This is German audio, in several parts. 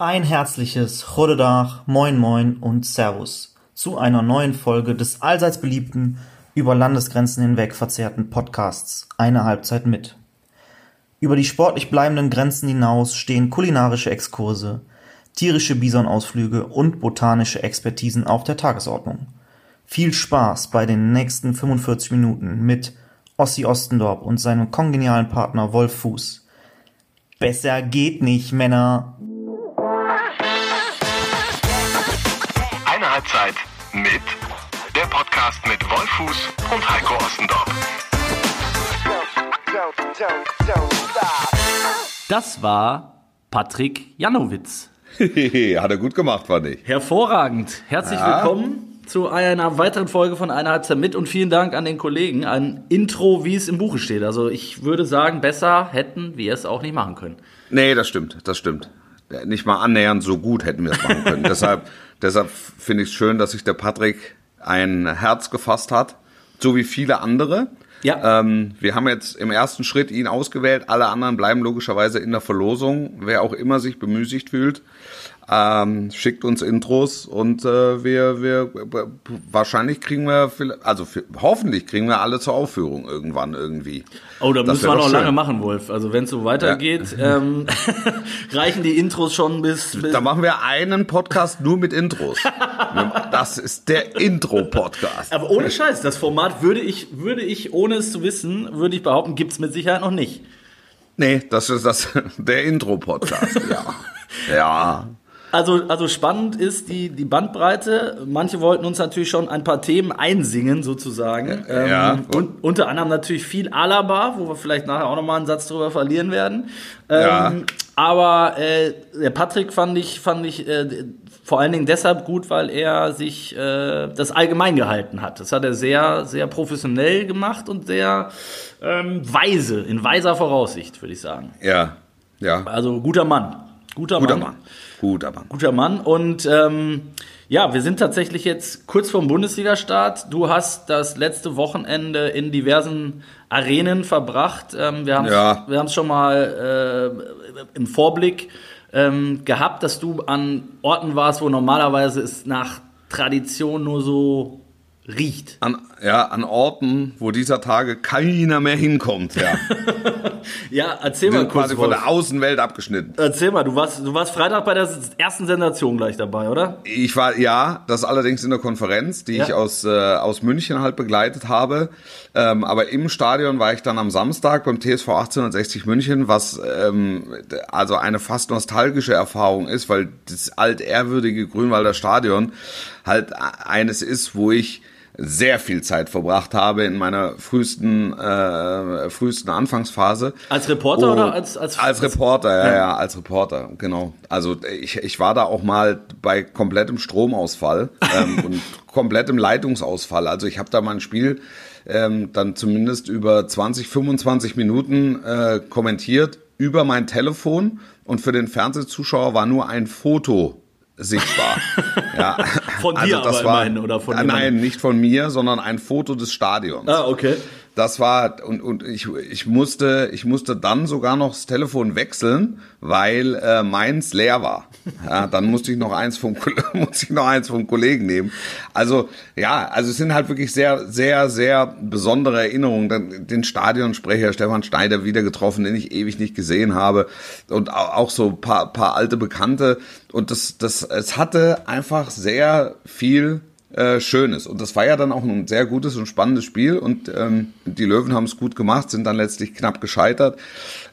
Ein herzliches Chodedach, Moin Moin und Servus zu einer neuen Folge des allseits beliebten, über Landesgrenzen hinweg verzerrten Podcasts Eine Halbzeit mit. Über die sportlich bleibenden Grenzen hinaus stehen kulinarische Exkurse, tierische Bisonausflüge und botanische Expertisen auf der Tagesordnung. Viel Spaß bei den nächsten 45 Minuten mit Ossi Ostendorp und seinem kongenialen Partner Wolf Fuß. Besser geht nicht, Männer. Mit der Podcast mit Wolfuß und Heiko Ostendorf. Das war Patrick Janowitz. Hat er gut gemacht, fand ich. Hervorragend. Herzlich Ja. willkommen zu einer weiteren Folge von Einer Halbzeit mit und vielen Dank an den Kollegen. Ein Intro, wie es im Buche steht. Also ich würde sagen, besser hätten wir es auch nicht machen können. Nee, das stimmt, das stimmt. Nicht mal annähernd so gut hätten wir es machen können. deshalb deshalb finde ich es schön, dass sich der Patrick ein Herz gefasst hat, so wie viele andere. Ja. Ähm, wir haben jetzt im ersten Schritt ihn ausgewählt. Alle anderen bleiben logischerweise in der Verlosung. Wer auch immer sich bemüßigt fühlt, ähm, schickt uns Intros und äh, wir, wir wahrscheinlich kriegen wir, also für, hoffentlich kriegen wir alle zur Aufführung irgendwann irgendwie. Oh, da Das müssen wir noch schön. lange machen, Wolf. Also wenn es so weitergeht, ähm, reichen die Intros schon bis, bis Da machen wir einen Podcast nur mit Intros. Das ist der Intro-Podcast. Aber ohne Scheiß, das Format würde ich, würde ich, ohne es zu wissen, würde ich behaupten, gibt's mit Sicherheit noch nicht. Nee, das ist das, der Intro-Podcast, ja. Ja. Also, also spannend ist die, die Bandbreite. Manche wollten uns natürlich schon ein paar Themen einsingen, sozusagen. Ja. Ähm, und unter anderem natürlich viel Alaba, wo wir vielleicht nachher auch nochmal einen Satz drüber verlieren werden. Ähm, Ja. Aber äh, der Patrick fand ich, fand ich äh, vor allen Dingen deshalb gut, weil er sich äh, das allgemein gehalten hat. Das hat er sehr, sehr professionell gemacht und sehr ähm, weise, in weiser Voraussicht, würde ich sagen. Ja. Ja. Also guter Mann. Guter, Guter Mann. Mann. Guter Mann. Guter Mann. Und ähm, ja, wir sind tatsächlich jetzt kurz vorm Bundesliga-Start. Du hast das letzte Wochenende in diversen Arenen verbracht. Ähm, wir haben es Ja. wir schon mal äh, im Vorblick ähm, gehabt, dass du an Orten warst, wo normalerweise es nach Tradition nur so riecht. An, ja, an Orten, wo dieser Tage keiner mehr hinkommt, ja. Ja, erzähl mal kurz. quasi von der Außenwelt abgeschnitten. Erzähl mal, du warst, du warst Freitag bei der ersten Sensation gleich dabei, oder? Ich war, ja, das allerdings in der Konferenz, die Ja. ich aus, äh, aus München halt begleitet habe. Ähm, aber im Stadion war ich dann am Samstag beim TSV 1860 München, was ähm, also eine fast nostalgische Erfahrung ist, weil das altehrwürdige Grünwalder Stadion halt eines ist, wo ich sehr viel Zeit verbracht habe in meiner frühesten, äh, frühesten Anfangsphase. Als Reporter Oh, oder als- als- als Reporter, ja, ja, als Reporter, genau. Also ich, ich war da auch mal bei komplettem Stromausfall ähm, und komplettem Leitungsausfall. Also ich habe da mein Spiel ähm, dann zumindest über 20, 25 Minuten äh, kommentiert über mein Telefon und für den Fernsehzuschauer war nur ein Foto sichtbar. ja. Von dir aber immerhin, oder von jemandem? Nein, nicht von mir, sondern ein Foto des Stadions. Ah, okay. Das war und und ich ich musste ich musste dann sogar noch das Telefon wechseln, weil äh, meins leer war. Ja, dann musste ich noch eins vom musste ich noch eins vom Kollegen nehmen. Also ja, also es sind halt wirklich sehr sehr sehr besondere Erinnerungen. Dann Den Stadionsprecher Stefan Schneider wieder getroffen, den ich ewig nicht gesehen habe und au- auch so paar paar alte Bekannte und das das es hatte einfach sehr viel äh, Schönes. Und das war ja dann auch ein sehr gutes und spannendes Spiel und ähm, die Löwen haben es gut gemacht, sind dann letztlich knapp gescheitert.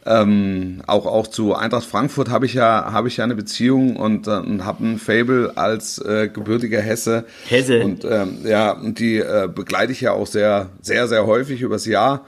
Ähm, auch auch zu Eintracht Frankfurt habe ich ja habe ich ja eine Beziehung und, äh, und habe ein Fable als äh, gebürtiger Hesse. Hesse. Und ähm, ja, und die äh, begleite ich ja auch sehr sehr sehr häufig übers Jahr.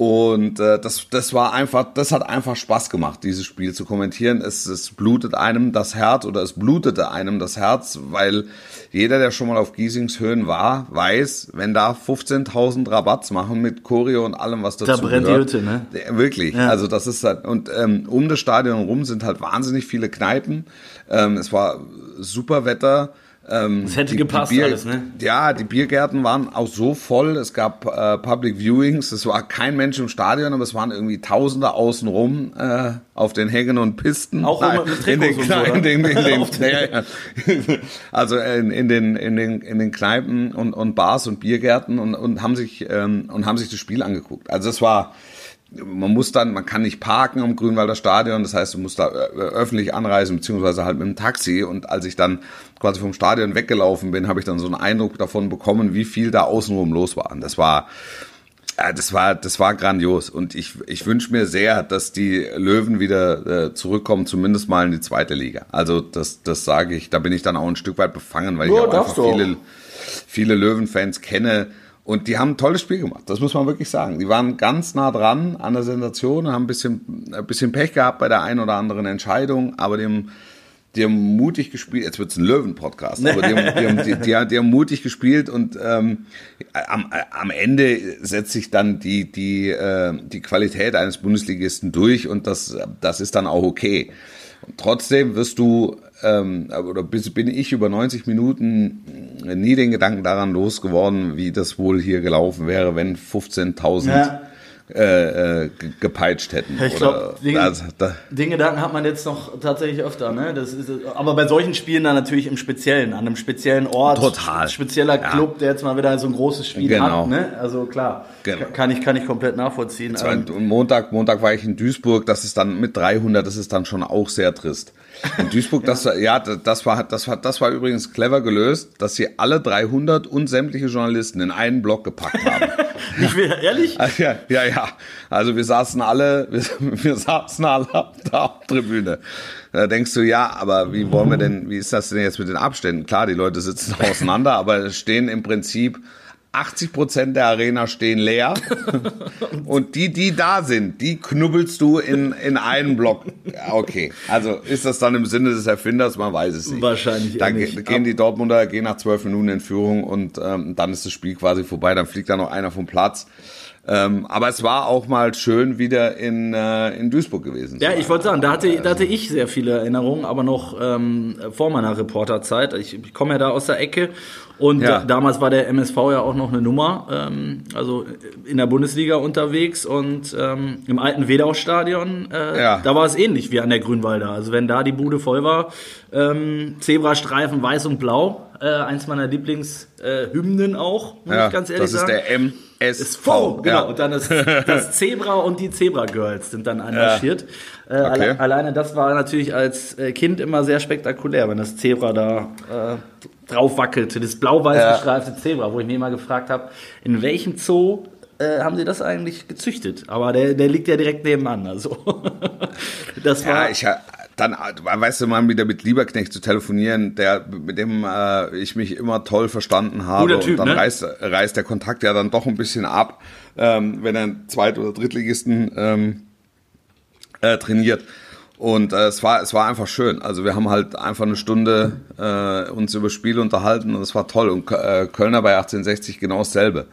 Und äh, das, das war einfach, das hat einfach Spaß gemacht, dieses Spiel zu kommentieren. Es, es blutet einem das Herz oder es blutete einem das Herz, weil jeder, der schon mal auf Giesingshöhen war, weiß, wenn da 15.000 Rabatts machen mit Choreo und allem, was dazu brennt die gehört. Hütte, ne? Ja, Wirklich. Also das ist halt, und ähm, um das Stadion rum sind halt wahnsinnig viele Kneipen. Ähm, es war super Wetter. Ähm, Das hätte die- gepasst die Bier, alles, ne? Ja, die Biergärten waren auch so voll. Es gab äh, Public Viewings. Es war kein Mensch im Stadion, aber es waren irgendwie Tausende außenrum äh, auf den Hängen und Pisten. Auch Nein, mit in den, Kneipen- in den, in den, ja. Also in, in, den, in, den, in den Kneipen und, und Bars und Biergärten und, und haben sich ähm, und haben sich das Spiel angeguckt. Also es war man muss dann, man kann nicht parken am Grünwalder Stadion, das heißt, du musst da äh, öffentlich anreisen, beziehungsweise halt mit dem Taxi. Und als ich dann quasi vom Stadion weggelaufen bin, habe ich dann so einen Eindruck davon bekommen, wie viel da außenrum los war. Und das war, äh, das war, das war grandios. Und ich, ich wünsche mir sehr, dass die Löwen wieder äh, zurückkommen, zumindest mal in die zweite Liga. Also das, das sage ich, da bin ich dann auch ein Stück weit befangen, weil ich Ja, auch darfst einfach auch. viele, viele Löwen-Fans kenne. Und die haben ein tolles Spiel gemacht, das muss man wirklich sagen. Die waren ganz nah dran an der Sensation, haben ein bisschen, ein bisschen Pech gehabt bei der einen oder anderen Entscheidung, aber haben, die haben mutig gespielt. Jetzt wird's ein Löwen-Podcast, aber die haben, die, haben, die, die haben mutig gespielt und ähm, am, am Ende setzt sich dann die, die, äh, die Qualität eines Bundesligisten durch und das, das ist dann auch okay. Und trotzdem wirst du, ähm, oder bin ich über 90 Minuten nie den Gedanken daran losgeworden, wie das wohl hier gelaufen wäre, wenn 15.000 Ja. Äh, äh, ge- gepeitscht hätten. Ich glaube, den, also, da, den Gedanken hat man jetzt noch tatsächlich öfter. Ne? Das ist, aber bei solchen Spielen dann natürlich im Speziellen, an einem speziellen Ort. Total. Spezieller Ja. Club, der jetzt mal wieder so ein großes Spiel Genau. hat. Ne? Also klar, Genau. kann, ich, kann ich komplett nachvollziehen. Ähm, Und Montag, Montag war ich in Duisburg, das ist dann mit 300, das ist dann schon auch sehr trist. In Duisburg, das, ja, das war, das war, das war übrigens clever gelöst, dass sie alle 300 und sämtliche Journalisten in einen Block gepackt haben. nicht wieder, ehrlich? Ja, ja, ja. Also wir saßen alle, wir, wir saßen alle auf der Tribüne. Da denkst du, ja, aber wie wollen wir denn, wie ist das denn jetzt mit den Abständen? Klar, die Leute sitzen auseinander, aber es stehen im Prinzip 80 Prozent der Arena stehen leer. Und die, die da sind, die knubbelst du in, in einen Block. Ja, okay. Also ist das dann im Sinne des Erfinders? Man weiß es nicht. Wahrscheinlich Da eher ge- nicht. gehen die Dortmunder gehen nach zwölf Minuten in Führung und ähm, dann ist das Spiel quasi vorbei. Dann fliegt da noch einer vom Platz. Ähm, aber es war auch mal schön, wieder in, äh, in Duisburg gewesen. Ja, ich wollte sagen, da hatte, da hatte ich sehr viele Erinnerungen, aber noch ähm, vor meiner Reporterzeit. Ich, ich komme ja da aus der Ecke und Ja. da, damals war der MSV ja auch noch eine Nummer, ähm, also in der Bundesliga unterwegs und ähm, im alten Wedau-Stadion, äh, Ja. da war es ähnlich wie an der Grünwalder. Also wenn da die Bude voll war, ähm, Zebrastreifen weiß und blau, äh, eins meiner Lieblingshymnen äh, auch, muss ja, ich ganz ehrlich das ist sagen. der MSV. Ist voll, genau. Ja. Und dann das, das Zebra und die Zebra Girls sind dann einmarschiert. Äh, alle, Okay. alleine das war natürlich als äh, Kind immer sehr spektakulär, wenn das Zebra da äh, drauf wackelte. Das blau-weiß Ja. gestreifte Zebra, wo ich mich immer gefragt habe, in welchem Zoo äh, haben sie das eigentlich gezüchtet? Aber der, der liegt ja direkt nebenan. Also das war Ja, ich dann, weißt du, mal wieder mit Lieberknecht zu telefonieren, der, mit dem äh, ich mich immer toll verstanden habe. Typ, und dann ne? reißt, reißt der Kontakt ja dann doch ein bisschen ab, ähm, wenn er einen Zweit- oder Drittligisten ähm, äh, trainiert. Und äh, es war es war einfach schön. Also wir haben halt einfach eine Stunde äh, uns über Spiele unterhalten und es war toll. Und äh, Kölner bei 1860 genau dasselbe.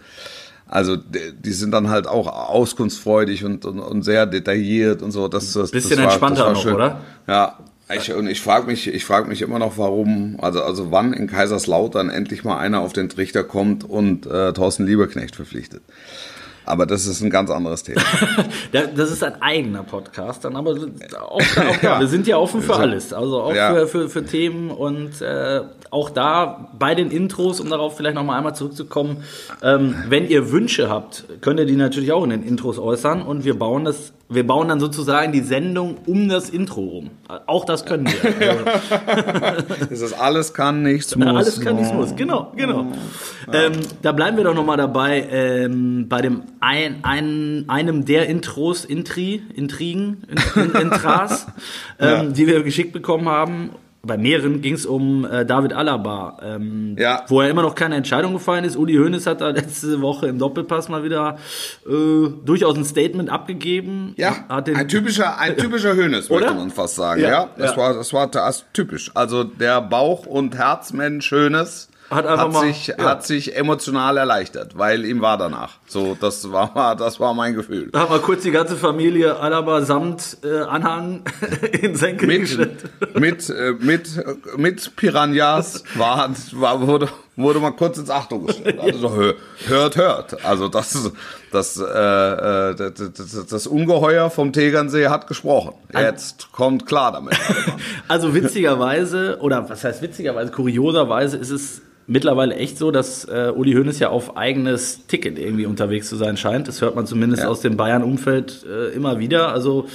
Also die, sind dann halt auch auskunftsfreudig und, und, und sehr detailliert und so. Das, das, Bisschen das war, entspannter das war noch, schön. oder? Ja. Ich, und ich frage mich, ich frage mich immer noch, warum, also, also wann in Kaiserslautern endlich mal einer auf den Trichter kommt und äh, Thorsten Lieberknecht verpflichtet. Aber das ist ein ganz anderes Thema. Da- Das ist ein eigener Podcast, dann aber auch da, auch da. wir sind ja offen für alles, also auch Ja. für, für, für Themen und äh, auch da bei den Intros, um darauf vielleicht nochmal einmal zurückzukommen, ähm, wenn ihr Wünsche habt, könnt ihr die natürlich auch in den Intros äußern und wir bauen das, wir bauen dann sozusagen die Sendung um das Intro rum. Auch das können wir. Das ist alles kann, nichts muss. alles kann, nichts muss. Genau, genau. Ähm, da bleiben wir doch nochmal dabei ähm, bei dem ein, ein, einem der Intros, Intri, Intrigen, in, in, Intras, ähm, die wir geschickt bekommen haben. Bei mehreren ging es um äh, David Alaba, ähm, Ja. wo ja immer noch keine Entscheidung gefallen ist. Uli Hoeneß hat da letzte Woche im Doppelpass mal wieder äh, durchaus ein Statement abgegeben. Ja, ein typischer, ein typischer Oder? möchte man fast sagen. Ja, Ja, das, ja. War, das war das typisch. Also der Bauch- und Herzmensch Hönes Hat hat, mal- sich, ja. hat sich emotional erleichtert, weil ihm war danach. So, das war, das war mein Gefühl. Da haben wir kurz die ganze Familie Alaba samt äh, Anhang in Senkel Mit, gestellt. mit, äh, mit, mit Piranhas war, war, wurde, wurde mal kurz ins Achtung gestellt. Also so, hör- hört, hört. Also das, das, äh, äh, das, das, das Ungeheuer vom Tegernsee hat gesprochen. Jetzt kommt klar damit. Also witzigerweise, oder was heißt witzigerweise, kurioserweise ist es mittlerweile echt so, dass äh, Uli Hoeneß ja auf eigenes Ticket irgendwie unterwegs zu sein scheint. Das hört man zumindest Ja. aus dem Bayern-Umfeld äh, immer wieder. Also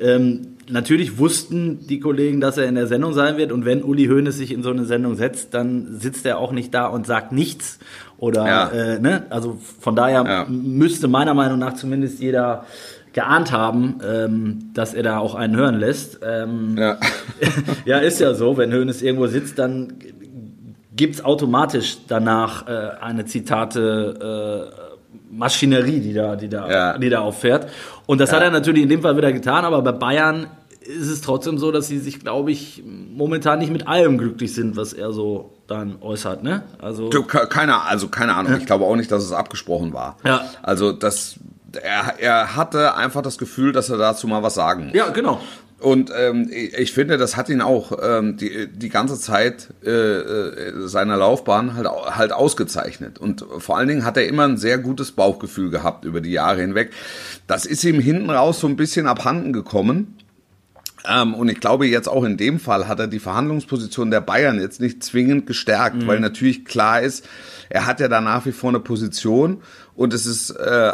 ähm, natürlich wussten die Kollegen, dass er in der Sendung sein wird. Und wenn Uli Hoeneß sich in so eine Sendung setzt, dann sitzt er auch nicht da und sagt nichts. Oder, Ja. äh, ne? Also von daher Ja. müsste meiner Meinung nach zumindest jeder geahnt haben, ähm, dass er da auch einen hören lässt. Ähm, Ja. ja, ist ja so. Wenn Hoeneß irgendwo sitzt, dann gibt's automatisch danach äh, eine Zitate äh, Maschinerie, die da, die da, Ja. die da auffährt. Und das hat er natürlich in dem Fall wieder getan, aber bei Bayern ist es trotzdem so, dass sie sich, glaube ich, momentan nicht mit allem glücklich sind, was er so dann äußert, ne? Also Du, ke- keine, also keine Ahnung. Ich glaube auch nicht, dass es abgesprochen war. Ja. Also das, er, er hatte einfach das Gefühl, dass er dazu mal was sagen muss. ja, genau. Und ähm, ich finde, das hat ihn auch ähm, die, die ganze Zeit äh, äh, seiner Laufbahn halt, halt ausgezeichnet. Und vor allen Dingen hat er immer ein sehr gutes Bauchgefühl gehabt über die Jahre hinweg. Das ist ihm hinten raus so ein bisschen abhanden gekommen. Ähm, und ich glaube, jetzt auch in dem Fall hat er die Verhandlungsposition der Bayern jetzt nicht zwingend gestärkt, weil natürlich klar ist, er hat ja da nach wie vor eine Position und es ist äh,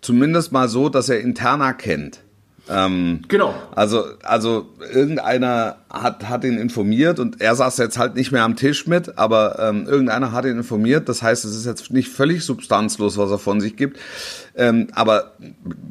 zumindest mal so, dass er interner kennt. Ähm, Genau. also, also irgendeiner hat, hat ihn informiert und er saß jetzt halt nicht mehr am Tisch mit, aber ähm, irgendeiner hat ihn informiert. Das heißt, es ist jetzt nicht völlig substanzlos, was er von sich gibt. Ähm, aber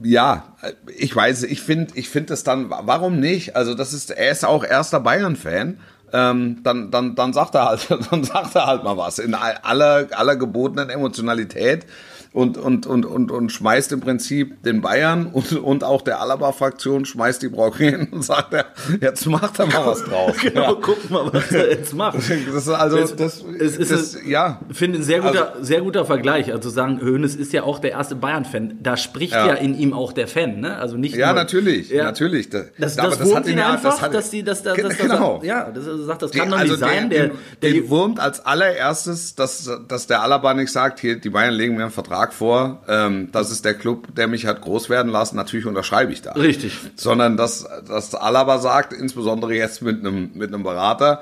ja, ich weiß, ich finde, ich finde es dann, warum nicht? Also das ist, er ist auch erster Bayern-Fan. Ähm, dann, dann, dann sagt er halt, dann sagt er halt mal was in aller, aller gebotenen Emotionalität und, und, und, und, und schmeißt im Prinzip den Bayern und, und auch der Alaba-Fraktion schmeißt die Brocken hin und sagt, er, jetzt macht er mal was draus. Genau, Ja. guck mal, was er jetzt macht. Das ist also, Es- das, es ist das, es- ja. Ich finde ein sehr guter, sehr guter Vergleich. Also sagen, Hoeneß ist ja auch der erste Bayern-Fan. Da spricht ja. Ja. in ihm auch der Fan, ne? Also nicht Ja, nur, natürlich, Ja. natürlich. Das, Das, aber das, wurmt ihn einfach, das hat- dass die, dass, dass, Ge- dass, genau. dass, ja, das, er sagt, das kann doch also nicht sein. Der, Der, der, der, wurmt als allererstes, dass, dass der Alaba nicht sagt, hier, die Bayern legen mir einen Vertrag vor, ähm, das ist der Club, der mich hat groß werden lassen, natürlich unterschreibe ich da. Richtig. Sondern dass, dass Alaba sagt, insbesondere jetzt mit einem, mit einem Berater,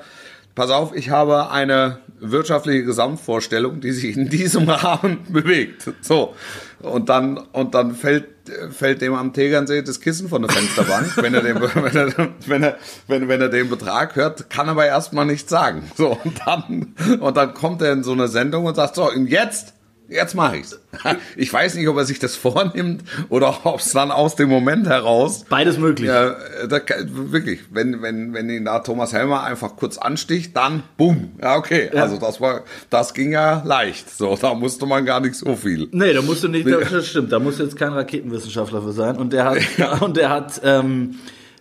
pass auf, ich habe eine wirtschaftliche Gesamtvorstellung, die sich in diesem Rahmen bewegt. So. Und dann, und dann fällt, fällt dem am Tegernsee das Kissen von der Fensterbank, wenn er den, wenn er, wenn er, wenn, wenn er den Betrag hört, kann aber erstmal nichts sagen. So. Und dann, und dann kommt er in so eine Sendung und sagt, so, und jetzt, Jetzt mache ich's. Ich weiß nicht, ob er sich das vornimmt oder ob es dann aus dem Moment heraus beides möglich. ja, da, kann- wirklich, wenn, wenn, wenn ihn da Thomas Helmer einfach kurz ansticht, dann bumm. Ja, okay. Also das war, das ging ja leicht. So, da musste man gar nicht so viel. Nee, da musst du nicht, das stimmt, da musst du jetzt kein Raketenwissenschaftler für sein. Und der hat, und der hat, ähm,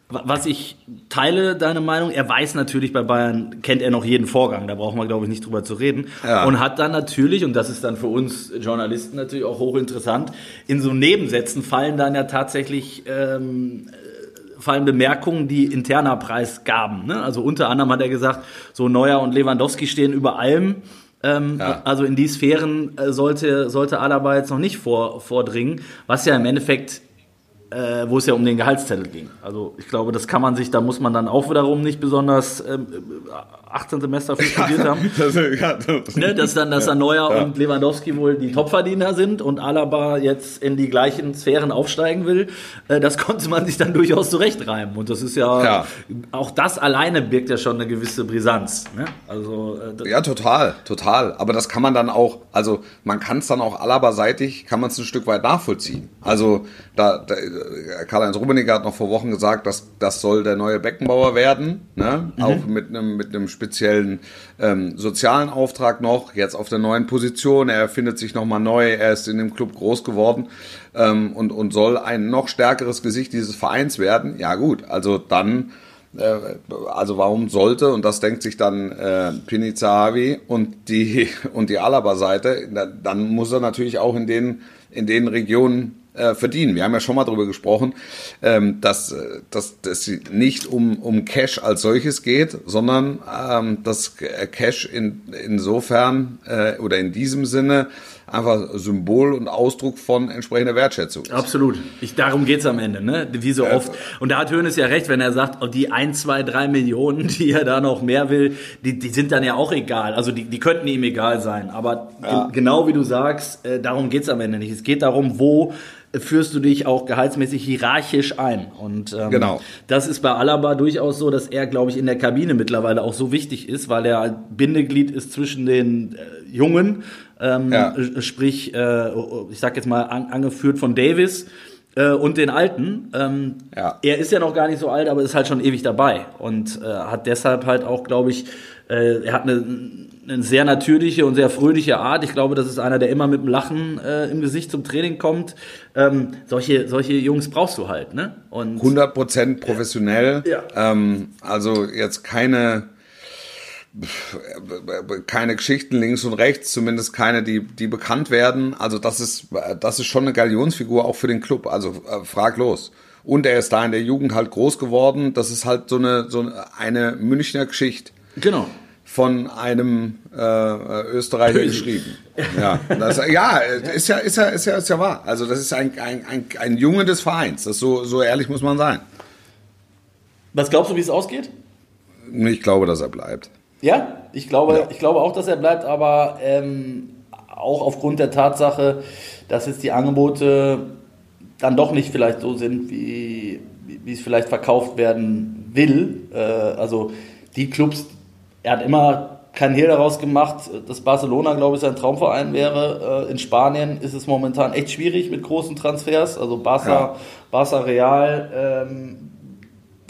was ich teile, deine Meinung, er weiß natürlich bei Bayern, kennt er noch jeden Vorgang, da brauchen wir, glaube ich, nicht drüber zu reden. Ja. Und hat dann natürlich, und das ist dann für uns Journalisten natürlich auch hochinteressant, in so Nebensätzen fallen dann ja tatsächlich ähm, fallen Bemerkungen, die interner Preisgaben. Ne? Also unter anderem hat er gesagt, so Neuer und Lewandowski stehen über allem. Ähm, Ja. Also in die Sphären äh, sollte, sollte Alaba jetzt noch nicht vor, vordringen, was ja im Endeffekt, äh, wo es ja um den Gehaltszettel ging. Also ich glaube, das kann man sich, da muss man dann auch wiederum nicht besonders ähm, 18 Semester für studiert haben. Das, ja, das, Ne, dass dann, dass dann Neuer Ja. und Lewandowski wohl die Topverdiener sind und Alaba jetzt in die gleichen Sphären aufsteigen will, äh, das konnte man sich dann durchaus zurechtreimen. Und das ist ja, Ja. auch das alleine birgt ja schon eine gewisse Brisanz. Ne? Also, äh, das- Ja, total, total. Aber das kann man dann auch, also man kann es dann auch Alaba-seitig, kann man es ein Stück weit nachvollziehen. Also da, da Karl-Heinz Rummenigge hat noch vor Wochen gesagt, dass das soll der neue Beckenbauer werden, ne? auch mit einem mit einem speziellen ähm, sozialen Auftrag noch, jetzt auf der neuen Position. Er erfindet sich nochmal neu, er ist in dem Club groß geworden ähm, und, und soll ein noch stärkeres Gesicht dieses Vereins werden. Ja gut, also dann äh, also warum sollte, und das denkt sich dann äh, Pini Zahavi und die, und die Alaba-Seite, dann muss er natürlich auch in den, in den Regionen äh, verdienen. Wir haben ja schon mal darüber gesprochen, ähm, dass, dass, dass es nicht um, um Cash als solches geht, sondern ähm, dass Cash in, insofern äh, oder in diesem Sinne einfach Symbol und Ausdruck von entsprechender Wertschätzung ist. Absolut. Ich, darum geht's am Ende, ne? wie so oft. Und da hat Hönes ja recht, wenn er sagt, oh, die ein, zwei, drei Millionen, die er da noch mehr will, die, die sind dann ja auch egal. Also die, die könnten ihm egal sein. Aber ja. ge genau wie du sagst, äh, darum geht's am Ende nicht. Es geht darum, wo führst du dich auch gehaltsmäßig hierarchisch ein. Und ähm, genau. das ist bei Alaba durchaus so, dass er, glaube ich, in der Kabine mittlerweile auch so wichtig ist, weil er Bindeglied ist zwischen den äh, Jungen, ähm, ja. sprich, äh, ich sag jetzt mal, an, angeführt von Davis äh, und den Alten. Ähm, ja. Er ist ja noch gar nicht so alt, aber ist halt schon ewig dabei und äh, hat deshalb halt auch, glaube ich, äh, er hat eine eine sehr natürliche und sehr fröhliche Art. Ich glaube, das ist einer, der immer mit einem Lachen äh, im Gesicht zum Training kommt. Ähm, solche, solche Jungs brauchst du halt, ne? Und 100% professionell. Ja. Ähm, also jetzt keine keine Geschichten links und rechts, zumindest keine, die, die bekannt werden. Also das ist, das ist schon eine Galionsfigur auch für den Club. Also äh, frag los. Und er ist da in der Jugend halt groß geworden. Das ist halt so eine, so eine Münchner Geschichte. Genau von einem äh, Österreicher geschrieben. Ja, das, ja, ist ja, ist ja, ist ja, ist ja wahr. Also das ist ein, ein, ein, ein Junge des Vereins. Das so, so ehrlich muss man sein. Was glaubst du, wie es ausgeht? Ich glaube, dass er bleibt. Ja, ich glaube, ja. ich glaube auch, dass er bleibt, aber ähm, auch aufgrund der Tatsache, dass jetzt die Angebote dann doch nicht vielleicht so sind, wie, wie es vielleicht verkauft werden will. Äh, also die Clubs, er hat immer keinen Hehl daraus gemacht, dass Barcelona, glaube ich, sein Traumverein wäre. Äh, in Spanien ist es momentan echt schwierig mit großen Transfers. Also Barca, ja. Barca Real, ähm,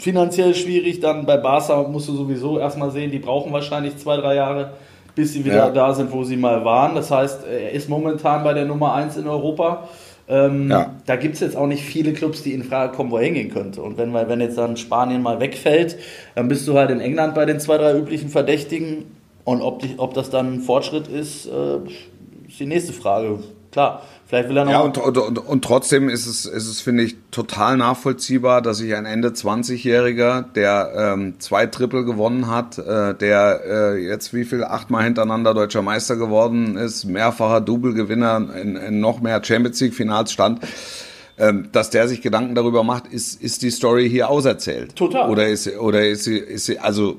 finanziell schwierig. Dann bei Barca musst du sowieso erstmal sehen, die brauchen wahrscheinlich zwei, drei Jahre, bis sie wieder ja. da sind, wo sie mal waren. Das heißt, er ist momentan bei der Nummer 1 in Europa. Ähm, ja. Da gibt es jetzt auch nicht viele Clubs, die in Frage kommen, wo er hingehen könnte. Und wenn, wenn jetzt dann Spanien mal wegfällt, dann bist du halt in England bei den zwei, drei üblichen Verdächtigen. Und ob, die, ob das dann ein Fortschritt ist, äh, ist die nächste Frage. Klar, Vielleicht will er noch. Ja, und, und, und, trotzdem ist es, ist es, finde ich, total nachvollziehbar, dass sich ein Ende 20-Jähriger, der ähm, zwei Triple gewonnen hat, äh, der äh, jetzt wie viel achtmal hintereinander deutscher Meister geworden ist, mehrfacher Double-Gewinner in, in noch mehr Champions League-Finals stand, ähm, dass der sich Gedanken darüber macht, ist, ist die Story hier auserzählt? Total. Oder ist, oder ist sie, ist sie, also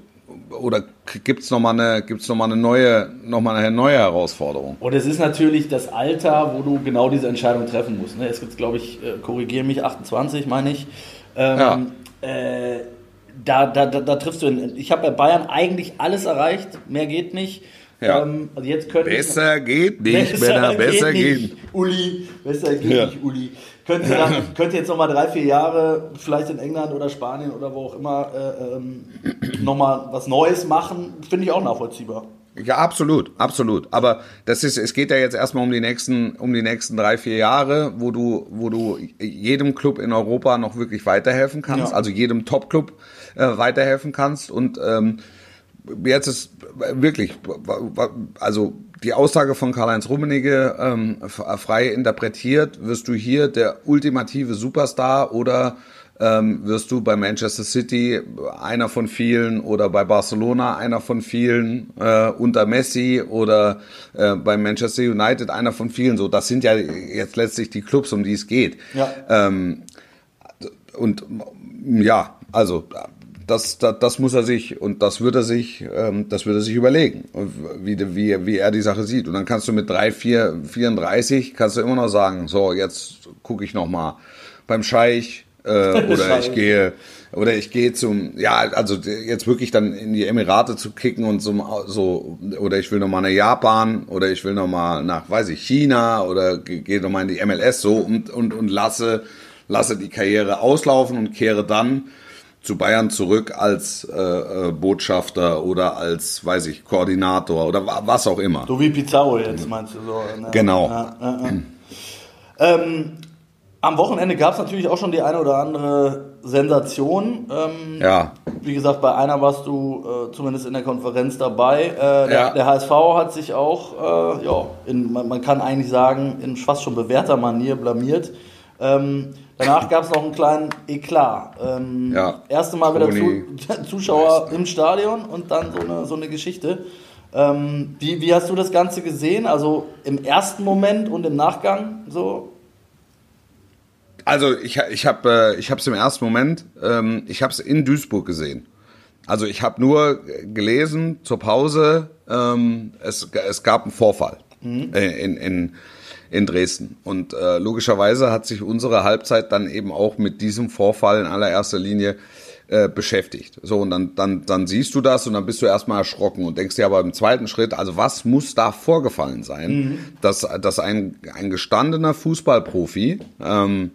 oder gibt es nochmal eine, gibt's noch mal eine, neue, noch mal eine neue Herausforderung? Und es ist natürlich das Alter, wo du genau diese Entscheidung treffen musst. Ne? Es gibt, glaube ich, äh, korrigiere mich, 28 meine ich. Ähm, ja. Äh, da, da, da, da, triffst du, in, ich habe bei Bayern eigentlich alles erreicht, mehr geht nicht. Ja. Ähm, also jetzt besser ich, geht nicht, besser Männer, besser geht, geht nicht. Uli, besser geht ja. nicht, Uli. Könnte, dann, könnte jetzt nochmal drei, vier Jahre, vielleicht in England oder Spanien oder wo auch immer, äh, ähm, nochmal was Neues machen, finde ich auch nachvollziehbar. Ja, absolut, absolut. Aber das ist, es geht ja jetzt erstmal um die nächsten, um die nächsten drei, vier Jahre, wo du, wo du jedem Club in Europa noch wirklich weiterhelfen kannst, ja. also jedem Top-Club äh, weiterhelfen kannst. Und ähm, jetzt ist wirklich, also die Aussage von Karl-Heinz Rummenigge ähm, frei interpretiert, wirst du hier der ultimative Superstar oder ähm, wirst du bei Manchester City einer von vielen oder bei Barcelona einer von vielen äh, unter Messi oder äh, bei Manchester United einer von vielen. So, das sind ja jetzt letztlich die Clubs, um die es geht. Ja. Ähm, und ja, also das, das, das muss er sich und das wird er sich, ähm, das wird er sich überlegen, wie, wie, wie er die Sache sieht. Und dann kannst du mit 3, 4, 34 kannst du immer noch sagen, so jetzt gucke ich noch mal beim Scheich äh, oder ich gehe oder ich gehe zum ja also jetzt wirklich dann in die Emirate zu kicken und so, so oder ich will noch mal nach Japan oder ich will noch mal nach weiß ich China oder gehe noch mal in die MLS so und und und lasse lasse die Karriere auslaufen und kehre dann zu Bayern zurück als äh, äh, Botschafter oder als, weiß ich, Koordinator oder was auch immer. So wie Pizarro jetzt meinst du so. Ne? Genau. Ja, ja, ja. Ähm, Am Wochenende gab es natürlich auch schon die eine oder andere Sensation. Ähm, Ja. Wie gesagt, bei einer warst du äh, zumindest in der Konferenz dabei. Äh, der, Ja. der HSV hat sich auch, äh, ja, in, man, man kann eigentlich sagen, in fast schon bewährter Manier blamiert. Ähm, danach gab es noch einen kleinen Eklat. Ähm, Ja. Erste Mal wieder zu, Zuschauer im Stadion und dann so eine, so eine Geschichte. Ähm, wie, wie hast du das Ganze gesehen? Also im ersten Moment und im Nachgang so? Also ich, ich habe äh, es im ersten Moment, ähm, ich habe es in Duisburg gesehen. Also ich habe nur gelesen zur Pause, ähm, es, es gab einen Vorfall äh, in, in, in Dresden. Und äh, logischerweise hat sich unsere Halbzeit dann eben auch mit diesem Vorfall in allererster Linie äh, beschäftigt. So, und dann, dann, dann siehst du das und dann bist du erstmal erschrocken und denkst dir aber im zweiten Schritt, also was muss da vorgefallen sein, dass, dass ein, ein gestandener Fußballprofi, ähm,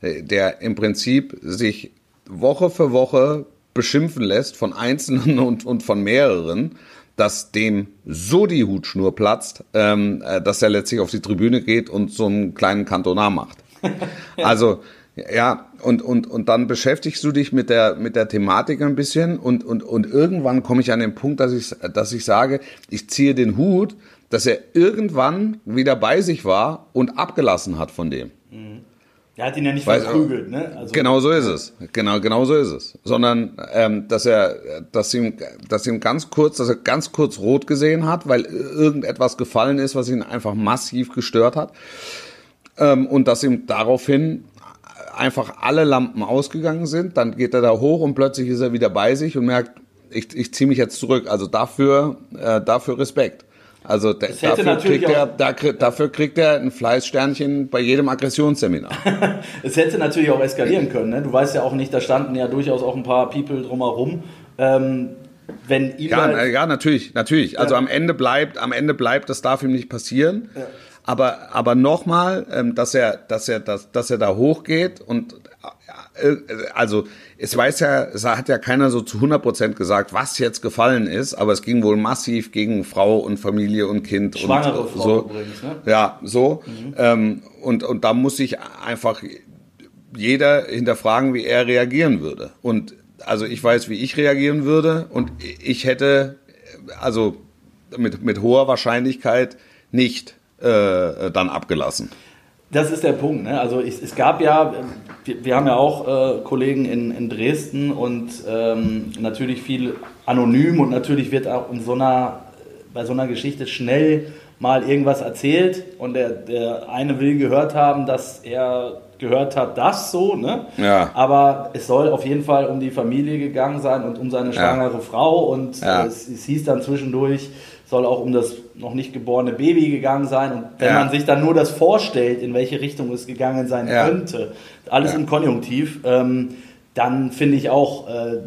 der im Prinzip sich Woche für Woche beschimpfen lässt von Einzelnen und, und von mehreren, dass dem so die Hutschnur platzt, ähm, äh, dass er letztlich auf die Tribüne geht und so einen kleinen Kantonar macht. Also ja, und, und, und dann beschäftigst du dich mit der, mit der Thematik ein bisschen und, und, und irgendwann komme ich an den Punkt, dass ich, dass ich sage, ich ziehe den Hut, dass er irgendwann wieder bei sich war und abgelassen hat von dem. Der hat ihn ja nicht Weiß- verprügelt, ne? Also, Genau so ist es. Genau, genau so ist es. Sondern, ähm, dass er, dass ihm, dass ihm ganz kurz, dass er ganz kurz rot gesehen hat, weil irgendetwas gefallen ist, was ihn einfach massiv gestört hat. Ähm, und dass ihm daraufhin einfach alle Lampen ausgegangen sind. Dann geht er da hoch und plötzlich ist er wieder bei sich und merkt, ich, ich ziehe mich jetzt zurück. Also dafür, äh, dafür Respekt. Also hätte dafür, kriegt er, da, dafür kriegt er ein Fleißsternchen bei jedem Aggressionsseminar. Es hätte natürlich auch eskalieren können, ne? Du weißt ja auch nicht, da standen ja durchaus auch ein paar People drumherum. Ähm, wenn ihn Ja, da- na, ja, natürlich, natürlich. Also am Ende bleibt, am Ende bleibt, das darf ihm nicht passieren. Aber, aber nochmal, ähm, dass er, dass er, dass, dass er da hochgeht und also es weiß ja, es hat ja keiner so zu 100 Prozent gesagt, was jetzt gefallen ist, aber es ging wohl massiv gegen Frau und Familie und Kind Schwangere und Frau so. übrigens, ne? Ja, so. Ähm, und, und da muss sich einfach jeder hinterfragen, wie er reagieren würde. Und also ich weiß, wie ich reagieren würde und ich hätte also mit, mit hoher Wahrscheinlichkeit nicht äh, dann abgelassen. Das ist der Punkt. Ne? Also ich, es gab ja, wir, wir haben ja auch äh, Kollegen in, in Dresden und ähm, natürlich viel anonym und natürlich wird auch in so einer, bei so einer Geschichte schnell mal irgendwas erzählt und der, der eine will gehört haben, dass er gehört hat, das so, ne? Ja. Aber es soll auf jeden Fall um die Familie gegangen sein und um seine schwangere Frau und Ja. es, es hieß dann zwischendurch, soll auch um das noch nicht geborene Baby gegangen sein und wenn Ja. man sich dann nur das vorstellt, in welche Richtung es gegangen sein Ja. könnte, alles Ja. im Konjunktiv, ähm, dann finde ich auch, äh,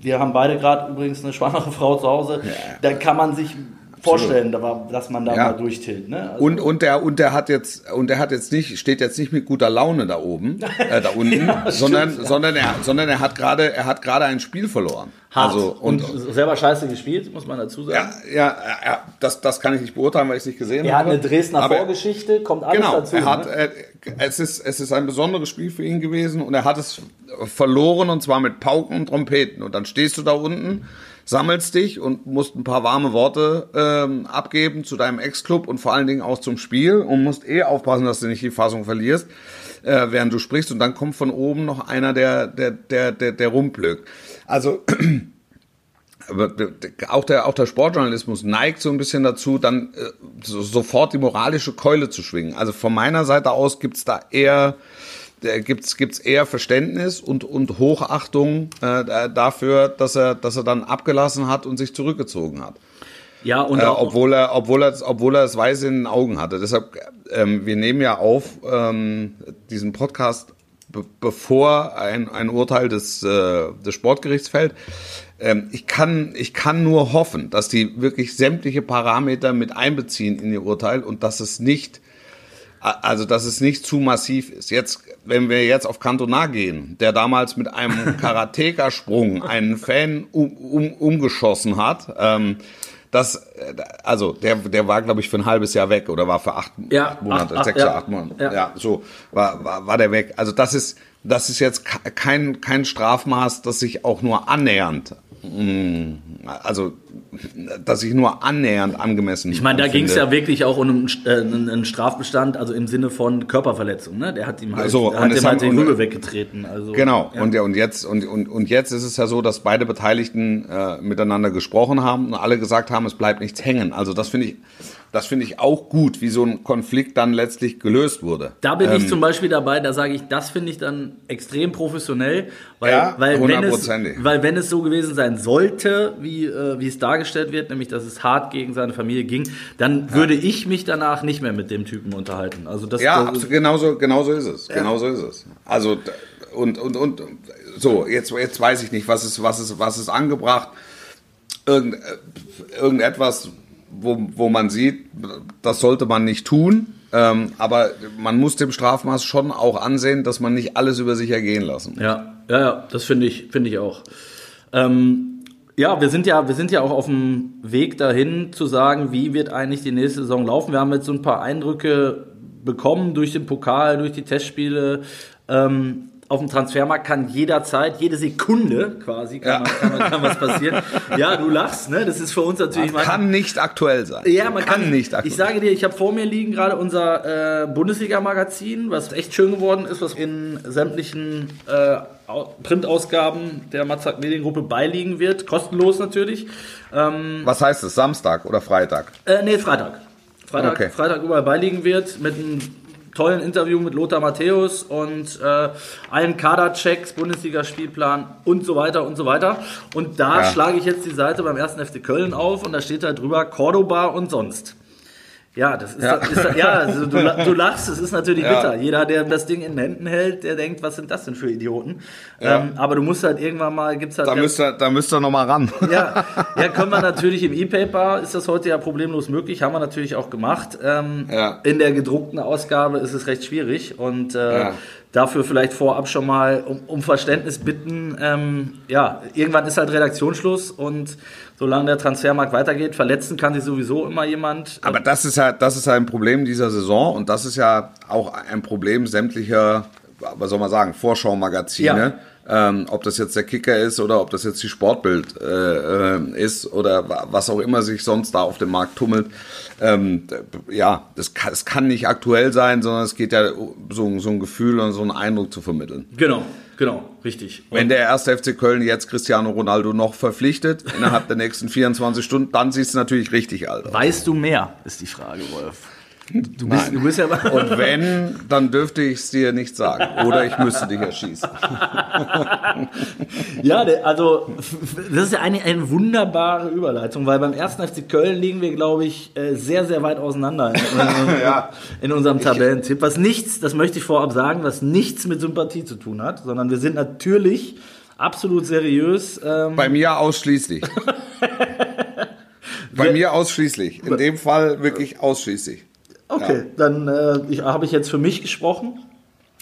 wir haben beide gerade übrigens eine schwangere Frau zu Hause, da kann man sich vorstellen, war- dass man da Ja. mal durchtilt. Ne? Also, Und, und der, und der hat jetzt, und der hat jetzt nicht, steht jetzt nicht mit guter Laune da oben, äh, da unten, Ja, sondern, stimmt, ja. sondern er, sondern er hat gerade, er hat gerade ein Spiel verloren. hart. Also, und, und, selber scheiße gespielt, muss man dazu sagen. ja, ja, das, das kann ich nicht beurteilen, weil ich es nicht gesehen Er hat habe. eine Dresdner Aber- Vorgeschichte, kommt alles Genau, dazu. er hat, ne? äh, es, ist, es ist ein besonderes Spiel für ihn gewesen und er hat es verloren und zwar mit Pauken und Trompeten. Und dann stehst du da unten, sammelst dich und musst ein paar warme Worte ähm, abgeben zu deinem Ex-Club und vor allen Dingen auch zum Spiel und musst eh aufpassen, dass du nicht die Fassung verlierst, äh, während du sprichst. Und dann kommt von oben noch einer, der, der, der, der, der rumplögt. Also aber auch der, auch der Sportjournalismus neigt so ein bisschen dazu, dann äh, so, sofort die moralische Keule zu schwingen. Also von meiner Seite aus gibt's da eher äh, gibt's gibt's eher Verständnis und und Hochachtung äh, dafür, dass er dass er dann abgelassen hat und sich zurückgezogen hat. ja, und Äh, obwohl er, obwohl er, obwohl er das Weiße in den Augen hatte. Deshalb, ähm, wir nehmen ja auf ähm, diesen Podcast, be bevor ein, ein Urteil des, äh, des Sportgerichts fällt. Ähm, ich kann, ich kann nur hoffen, dass die wirklich sämtliche Parameter mit einbeziehen in ihr Urteil und dass es nicht, also dass es nicht zu massiv ist. Jetzt, wenn wir jetzt auf Cantona gehen, der damals mit einem Karateka-Sprung einen Fan um, um, umgeschossen hat, ähm, das, äh, also der, der war, glaube ich, für ein halbes Jahr weg oder war für acht, Ja, acht Monate, acht- sechs ja. oder acht Monate. Ja. Ja, so war, war, war der weg. Also das ist, das ist jetzt ke- kein, kein Strafmaß, das sich auch nur annähernd, also dass ich nur annähernd angemessen Ich meine, da ging es ja wirklich auch um einen, äh, einen Strafbestand, also im Sinne von Körperverletzung. Ne? Der hat ihm halt, So, hat ihm halt und- Rübe weggetreten. Also, Genau, Ja. und, ja, und, jetzt, und, und, und jetzt ist es ja so, dass beide Beteiligten äh, miteinander gesprochen haben und alle gesagt haben, es bleibt nichts hängen. Also das finde ich, das finde ich auch gut, wie so ein Konflikt dann letztlich gelöst wurde. Da bin ich Ähm, zum Beispiel dabei, da sage ich, das finde ich dann extrem professionell, weil, Ja, weil, wenn es, weil wenn es so gewesen sein sollte, wie, äh, wie es dargestellt wird, nämlich dass es hart gegen seine Familie ging, dann würde ich mich danach nicht mehr mit dem Typen unterhalten. Also das, Ja, das genauso, genauso ist es. Genauso ist es. Also und und und so jetzt jetzt weiß ich nicht, was ist was ist was ist angebracht. Irgend, äh, irgendetwas, wo, wo man sieht, das sollte man nicht tun. Ähm, aber man muss dem Strafmaß schon auch ansehen, dass man nicht alles über sich ergehen lassen. Ja, ja, ja, das finde ich, finde ich auch. Ähm, ja, wir sind ja, wir sind ja auch auf dem Weg dahin zu sagen, wie wird eigentlich die nächste Saison laufen. Wir haben jetzt so ein paar Eindrücke bekommen durch den Pokal, durch die Testspiele. Ähm, auf dem Transfermarkt kann jederzeit, jede Sekunde quasi, kann, Ja. man, kann, man, kann was passieren. Ja, du lachst, ne? Das ist für uns natürlich manchmal- Kann nicht aktuell sein. ja, man kann, nicht aktuell Ich sage dir, ich habe vor mir liegen gerade unser äh, Bundesliga-Magazin, was echt schön geworden ist, was in sämtlichen äh, Au- Printausgaben der Matzak Mediengruppe beiliegen wird. Kostenlos natürlich. Ähm, Was heißt es? Samstag oder Freitag? äh, nee, Freitag. Freitag, Okay. Freitag überall beiliegen wird mit einem tollen Interview mit Lothar Matthäus und äh, allen Kaderchecks, Bundesligaspielplan und so weiter und so weiter. Und da Ja. schlage ich jetzt die Seite beim 1. FC Köln auf und da steht halt drüber Cordoba und sonst. Ja, das ist Ja. ja, ist, ja also du, du lachst, es ist natürlich Ja. bitter. Jeder, der das Ding in den Händen hält, der denkt, was sind das denn für Idioten? Ja. Ähm, aber du musst halt irgendwann mal, gibt's halt Da müsst ihr, da müsst ihr noch mal ran. ja, ja, können wir natürlich im E-Paper, ist das heute ja problemlos möglich, haben wir natürlich auch gemacht. Ähm, Ja. In der gedruckten Ausgabe ist es recht schwierig und äh. Dafür vielleicht vorab schon mal um, um Verständnis bitten. Ähm, ja, irgendwann ist halt Redaktionsschluss und solange der Transfermarkt weitergeht, verletzen kann sich sowieso immer jemand. Aber das ist ja, das ist ja ein Problem dieser Saison und das ist ja auch ein Problem sämtlicher, was soll man sagen, Vorschau-Magazine. Ähm, ob das jetzt der Kicker ist oder ob das jetzt die Sportbild äh, äh, ist oder wa- was auch immer sich sonst da auf dem Markt tummelt. Ähm, ja, das kann, das kann nicht aktuell sein, sondern es geht ja so, so ein Gefühl und so einen Eindruck zu vermitteln. Genau, genau, richtig. Und Wenn der erste FC Köln jetzt Cristiano Ronaldo noch verpflichtet, innerhalb der nächsten 24 Stunden, dann sieht es natürlich richtig alt aus. weißt du mehr, ist die Frage, Wolf. Du bist, du bist ja Und wenn, dann dürfte ich es dir nicht sagen. Oder ich müsste dich erschießen. Ja, also das ist ja eine, eine wunderbare Überleitung, weil beim ersten FC Köln liegen wir, glaube ich, äh, sehr, sehr weit auseinander in, in, Ja. in unserem Tabellentipp. Was nichts, das möchte ich vorab sagen, was nichts mit Sympathie zu tun hat, sondern wir sind natürlich absolut seriös. Ähm, Bei mir ausschließlich. Bei mir ausschließlich. In dem Fall wirklich ausschließlich. Okay, dann äh, habe ich jetzt für mich gesprochen.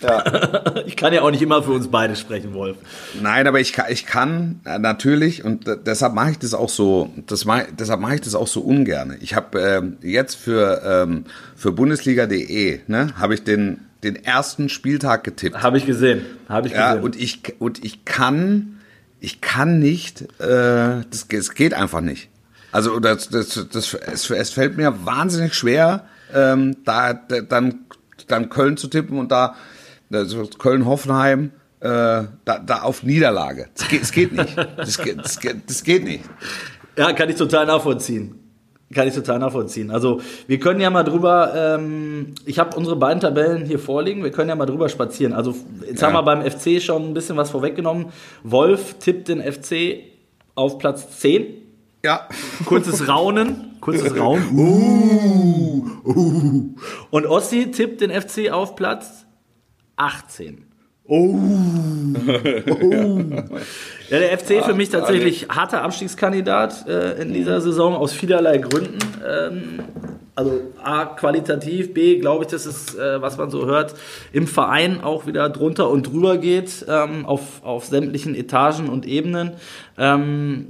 Ja. Ich kann ja auch nicht immer für uns beide sprechen, Wolf. Nein, aber ich kann, ich kann äh, natürlich und deshalb mache ich das auch so. Das mach, deshalb mache ich das auch so ungern. Ich habe ähm, jetzt für ähm, für Bundesliga.de ne, habe ich den den ersten Spieltag getippt. Habe ich gesehen. Habe ich Ja, gesehen. und ich, und ich kann, ich kann nicht, äh, das, es geht einfach nicht. Also das, das, das, es, es fällt mir wahnsinnig schwer, ähm, da, da dann, dann Köln zu tippen und da also Köln-Hoffenheim äh, da, da auf Niederlage. Das geht, das geht nicht. Das geht, das, geht, das geht nicht. Ja, kann ich total nachvollziehen. Kann ich total nachvollziehen. Also wir können ja mal drüber, ähm, ich habe unsere beiden Tabellen hier vorliegen, wir können ja mal drüber spazieren. Also jetzt Ja. haben wir beim FC schon ein bisschen was vorweggenommen. Wolf tippt den FC auf Platz 10. Ja. Kurzes Raunen. Kurzes Raunen. Uh, uh. Und Ossi tippt den FC auf Platz 18. Oh. oh. Ja, der FC für mich tatsächlich harter Abstiegskandidat äh, in dieser Saison aus vielerlei Gründen. Ähm, also A, qualitativ, B, glaube ich, dass es, äh, was man so hört, im Verein auch wieder drunter und drüber geht, ähm, auf, auf sämtlichen Etagen und Ebenen. Ähm,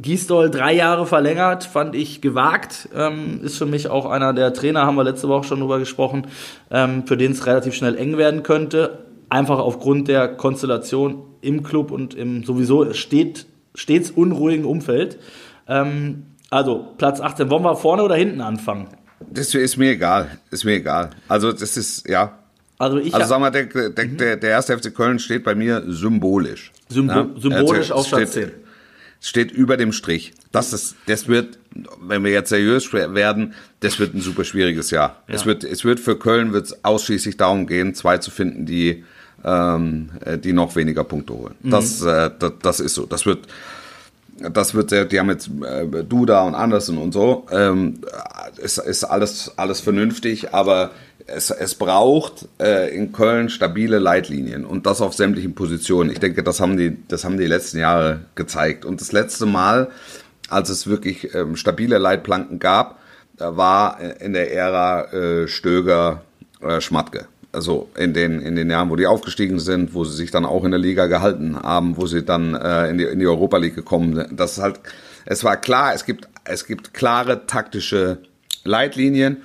Gisdol drei Jahre verlängert, fand ich gewagt. Ähm, ist für mich auch einer der Trainer, haben wir letzte Woche schon drüber gesprochen, ähm, für den es relativ schnell eng werden könnte. Einfach aufgrund der Konstellation im Club und im sowieso steht, stets unruhigen Umfeld. Ähm, also Platz 18, wollen wir vorne oder hinten anfangen? Das ist mir egal, ist mir egal. Also das ist, ja. Also ich Also sag mal, der, der, der, der erste FC Köln steht bei mir symbolisch. Symbo Ja, symbolisch er auf Platz steht- 10. steht über dem Strich. Das ist, das wird, wenn wir jetzt seriös werden, das wird ein super schwieriges Jahr. Es wird, es wird für Köln wird es ausschließlich darum gehen, zwei zu finden, die, ähm, äh, die noch weniger Punkte holen. Das, äh, das, das ist so. Das wird, das wird sehr, die haben jetzt äh, Duda und Andersen und so. Ähm, ist, ist alles, alles vernünftig, aber es, es braucht äh, in Köln stabile Leitlinien und das auf sämtlichen Positionen. Ich denke, das haben die, das haben die letzten Jahre gezeigt. Und das letzte Mal, als es wirklich ähm, stabile Leitplanken gab, äh, war in der Ära äh, Stöger, äh, Schmatke. Also in den, in den Jahren, wo die aufgestiegen sind, wo sie sich dann auch in der Liga gehalten haben, wo sie dann äh, in, die, in die Europa League gekommen sind. Das ist halt, es war klar, es gibt, es gibt klare taktische Leitlinien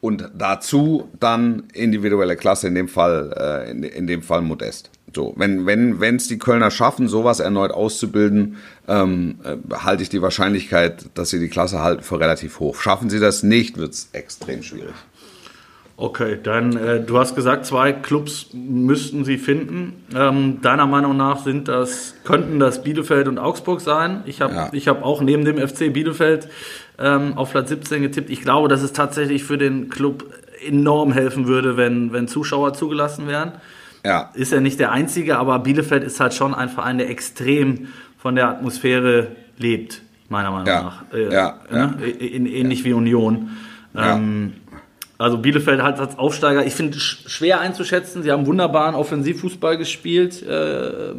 und dazu dann individuelle Klasse, in dem Fall, äh, in, in dem Fall Modest. So, wenn wenn wenn die Kölner schaffen, sowas erneut auszubilden, ähm, äh, halte ich die Wahrscheinlichkeit, dass sie die Klasse halten, für relativ hoch. Schaffen sie das nicht, wird es extrem schwierig. Okay, dann äh, du hast gesagt, zwei Clubs müssten sie finden. Ähm, deiner Meinung nach sind das könnten das Bielefeld und Augsburg sein? Ich habe Ja. ich habe auch neben dem FC Bielefeld ähm, auf Platz 17 getippt. Ich glaube, dass es tatsächlich für den Club enorm helfen würde, wenn wenn Zuschauer zugelassen wären. Ja, Ist ja nicht der einzige, aber Bielefeld ist halt schon ein Verein, der extrem von der Atmosphäre lebt, meiner Meinung Ja, nach. Äh, ja, ne? In, ähnlich wie Union. Ja. Ähm, also Bielefeld halt als Aufsteiger, ich finde sch schwer einzuschätzen. Sie haben wunderbaren Offensivfußball gespielt. Äh,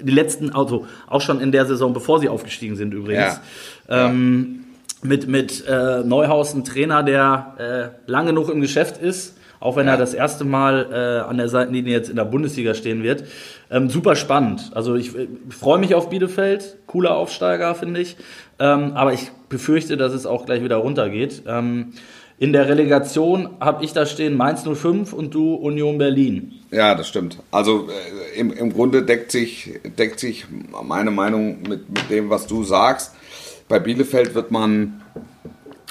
die letzten, also auch schon in der Saison, bevor sie aufgestiegen sind übrigens. Ja. Ähm, mit mit äh, Neuhaus, ein Trainer, der äh, lang genug im Geschäft ist, auch wenn Ja. er das erste Mal äh, an der Seitenlinie jetzt in der Bundesliga stehen wird. Ähm, super spannend. Also ich, äh, freue mich auf Bielefeld, cooler Aufsteiger, finde ich. Ähm, aber ich befürchte, dass es auch gleich wieder runtergeht. Ähm, in der Relegation habe ich da stehen Mainz 05 und du Union Berlin. Ja, das stimmt. Also äh, im, im Grunde deckt sich, deckt sich meine Meinung mit, mit dem, was du sagst. Bei Bielefeld wird man,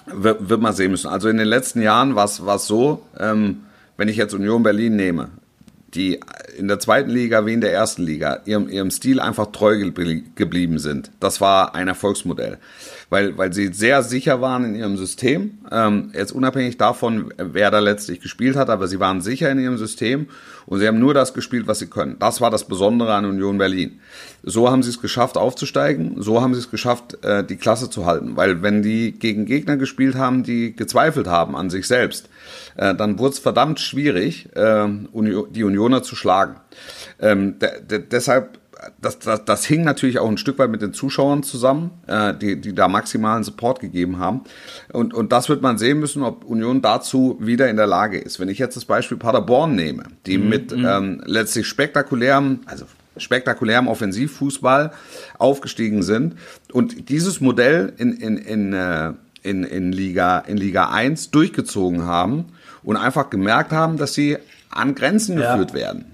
wird, wird man sehen müssen. Also in den letzten Jahren war es so, ähm, wenn ich jetzt Union Berlin nehme, die in der zweiten Liga wie in der ersten Liga ihrem, ihrem Stil einfach treu geblie- geblieben sind. Das war ein Erfolgsmodell, weil, weil sie sehr sicher waren in ihrem System. Ähm, jetzt unabhängig davon, wer da letztlich gespielt hat, aber sie waren sicher in ihrem System und sie haben nur das gespielt, was sie können. Das war das Besondere an Union Berlin. So haben sie es geschafft, aufzusteigen. So haben sie es geschafft, äh, die Klasse zu halten. Weil wenn die gegen Gegner gespielt haben, die gezweifelt haben an sich selbst, äh, dann wurde es verdammt schwierig, äh, die Unioner zu schlagen. Ähm, de de deshalb, das, das, das hing natürlich auch ein Stück weit mit den Zuschauern zusammen, äh, die, die da maximalen Support gegeben haben. Und, und das wird man sehen müssen, ob Union dazu wieder in der Lage ist. Wenn ich jetzt das Beispiel Paderborn nehme, die mit ähm, letztlich spektakulärem, also spektakulärem Offensivfußball aufgestiegen sind und dieses Modell in, in, in, äh, in, in, Liga, in Liga 1 durchgezogen haben und einfach gemerkt haben, dass sie an Grenzen Ja. geführt werden.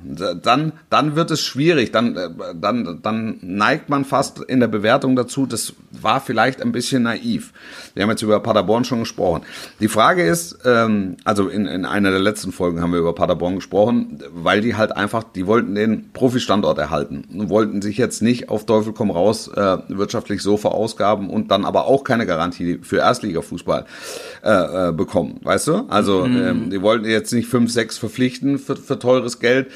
Dann, dann wird es schwierig. Dann, äh, dann, dann neigt man fast in der Bewertung dazu, das war vielleicht ein bisschen naiv. Wir haben jetzt über Paderborn schon gesprochen. Die Frage ist, ähm, also in, in einer der letzten Folgen haben wir über Paderborn gesprochen, weil die halt einfach, die wollten den Profi-Standort erhalten und wollten sich jetzt nicht auf Teufel komm raus äh, wirtschaftlich so verausgaben und dann aber auch keine Garantie für Erstligafußball äh, äh, bekommen, weißt du? Also ähm, die wollten jetzt nicht fünf, sechs verpflichten für, für teures Geld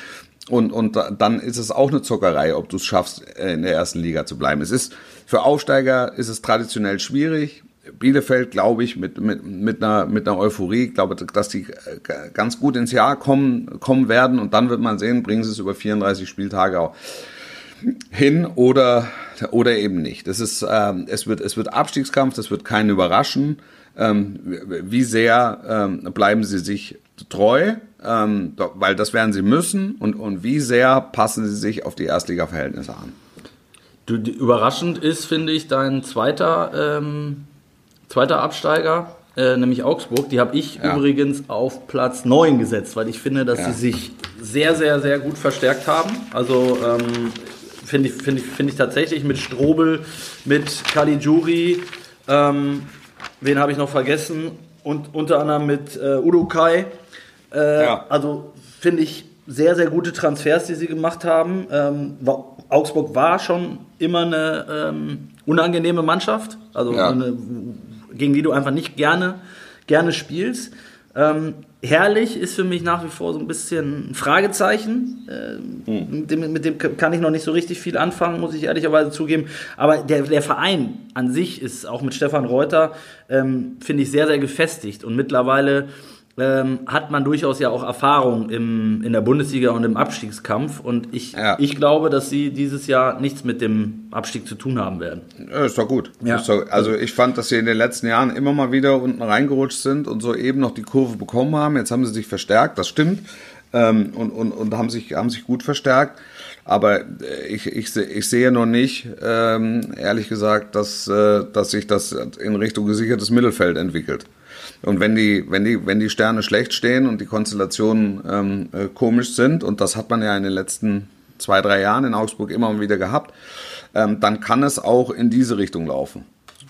und, und da- dann ist es auch eine Zockerei, ob du es schaffst, äh, in der ersten Liga zu bleiben. Es ist für Aufsteiger ist es traditionell schwierig. Bielefeld, glaube ich, mit, mit, mit, einer, mit einer Euphorie, glaube, dass die äh, ganz gut ins Jahr kommen, kommen werden und dann wird man sehen, bringen sie es über 34 Spieltage auch hin oder, oder eben nicht. Das ist, ähm, es, wird, es wird Abstiegskampf, das wird keinen überraschen. Ähm, wie sehr ähm, bleiben sie sich treu, ähm, weil das werden sie müssen und, und wie sehr passen sie sich auf die Erstliga-Verhältnisse an. Du, die, überraschend ist, finde ich, dein zweiter, ähm, zweiter Absteiger, äh, nämlich Augsburg. Die habe ich Ja. übrigens auf Platz 9 gesetzt, weil ich finde, dass Ja. sie sich sehr, sehr, sehr gut verstärkt haben. Also ähm, finde ich, finde ich, finde ich tatsächlich mit Strobel, mit Caligiuri, ähm, wen habe ich noch vergessen? Und unter anderem mit äh, Udokai. Äh, Ja. Also finde ich sehr, sehr gute Transfers, die sie gemacht haben. Ähm, wa- Augsburg war schon immer eine ähm, unangenehme Mannschaft, also Ja. eine, gegen die du einfach nicht gerne, gerne spielst. Ähm, herrlich ist für mich nach wie vor so ein bisschen ein Fragezeichen. Ähm, mit, dem, mit dem kann ich noch nicht so richtig viel anfangen, muss ich ehrlicherweise zugeben. Aber der, der Verein an sich ist auch mit Stefan Reuter, ähm, finde ich, sehr, sehr gefestigt. Und mittlerweile ähm, hat man durchaus ja auch Erfahrung im, in der Bundesliga und im Abstiegskampf. Und ich, Ja. ich glaube, dass sie dieses Jahr nichts mit dem Abstieg zu tun haben werden. Ja, ist doch gut. Ja. Ist doch, also ich fand, dass sie in den letzten Jahren immer mal wieder unten reingerutscht sind und so eben noch die Kurve bekommen haben. Jetzt haben sie sich verstärkt, das stimmt. Ähm, und und, und haben, sich, haben sich gut verstärkt. Aber äh, ich, ich, ich sehe noch nicht, ähm, ehrlich gesagt, dass, äh, dass sich das in Richtung gesichertes Mittelfeld entwickelt. Und wenn die, wenn die, wenn die Sterne schlecht stehen und die Konstellationen ähm, äh, komisch sind, und das hat man ja in den letzten zwei, drei Jahren in Augsburg immer wieder gehabt, ähm, dann kann es auch in diese Richtung laufen.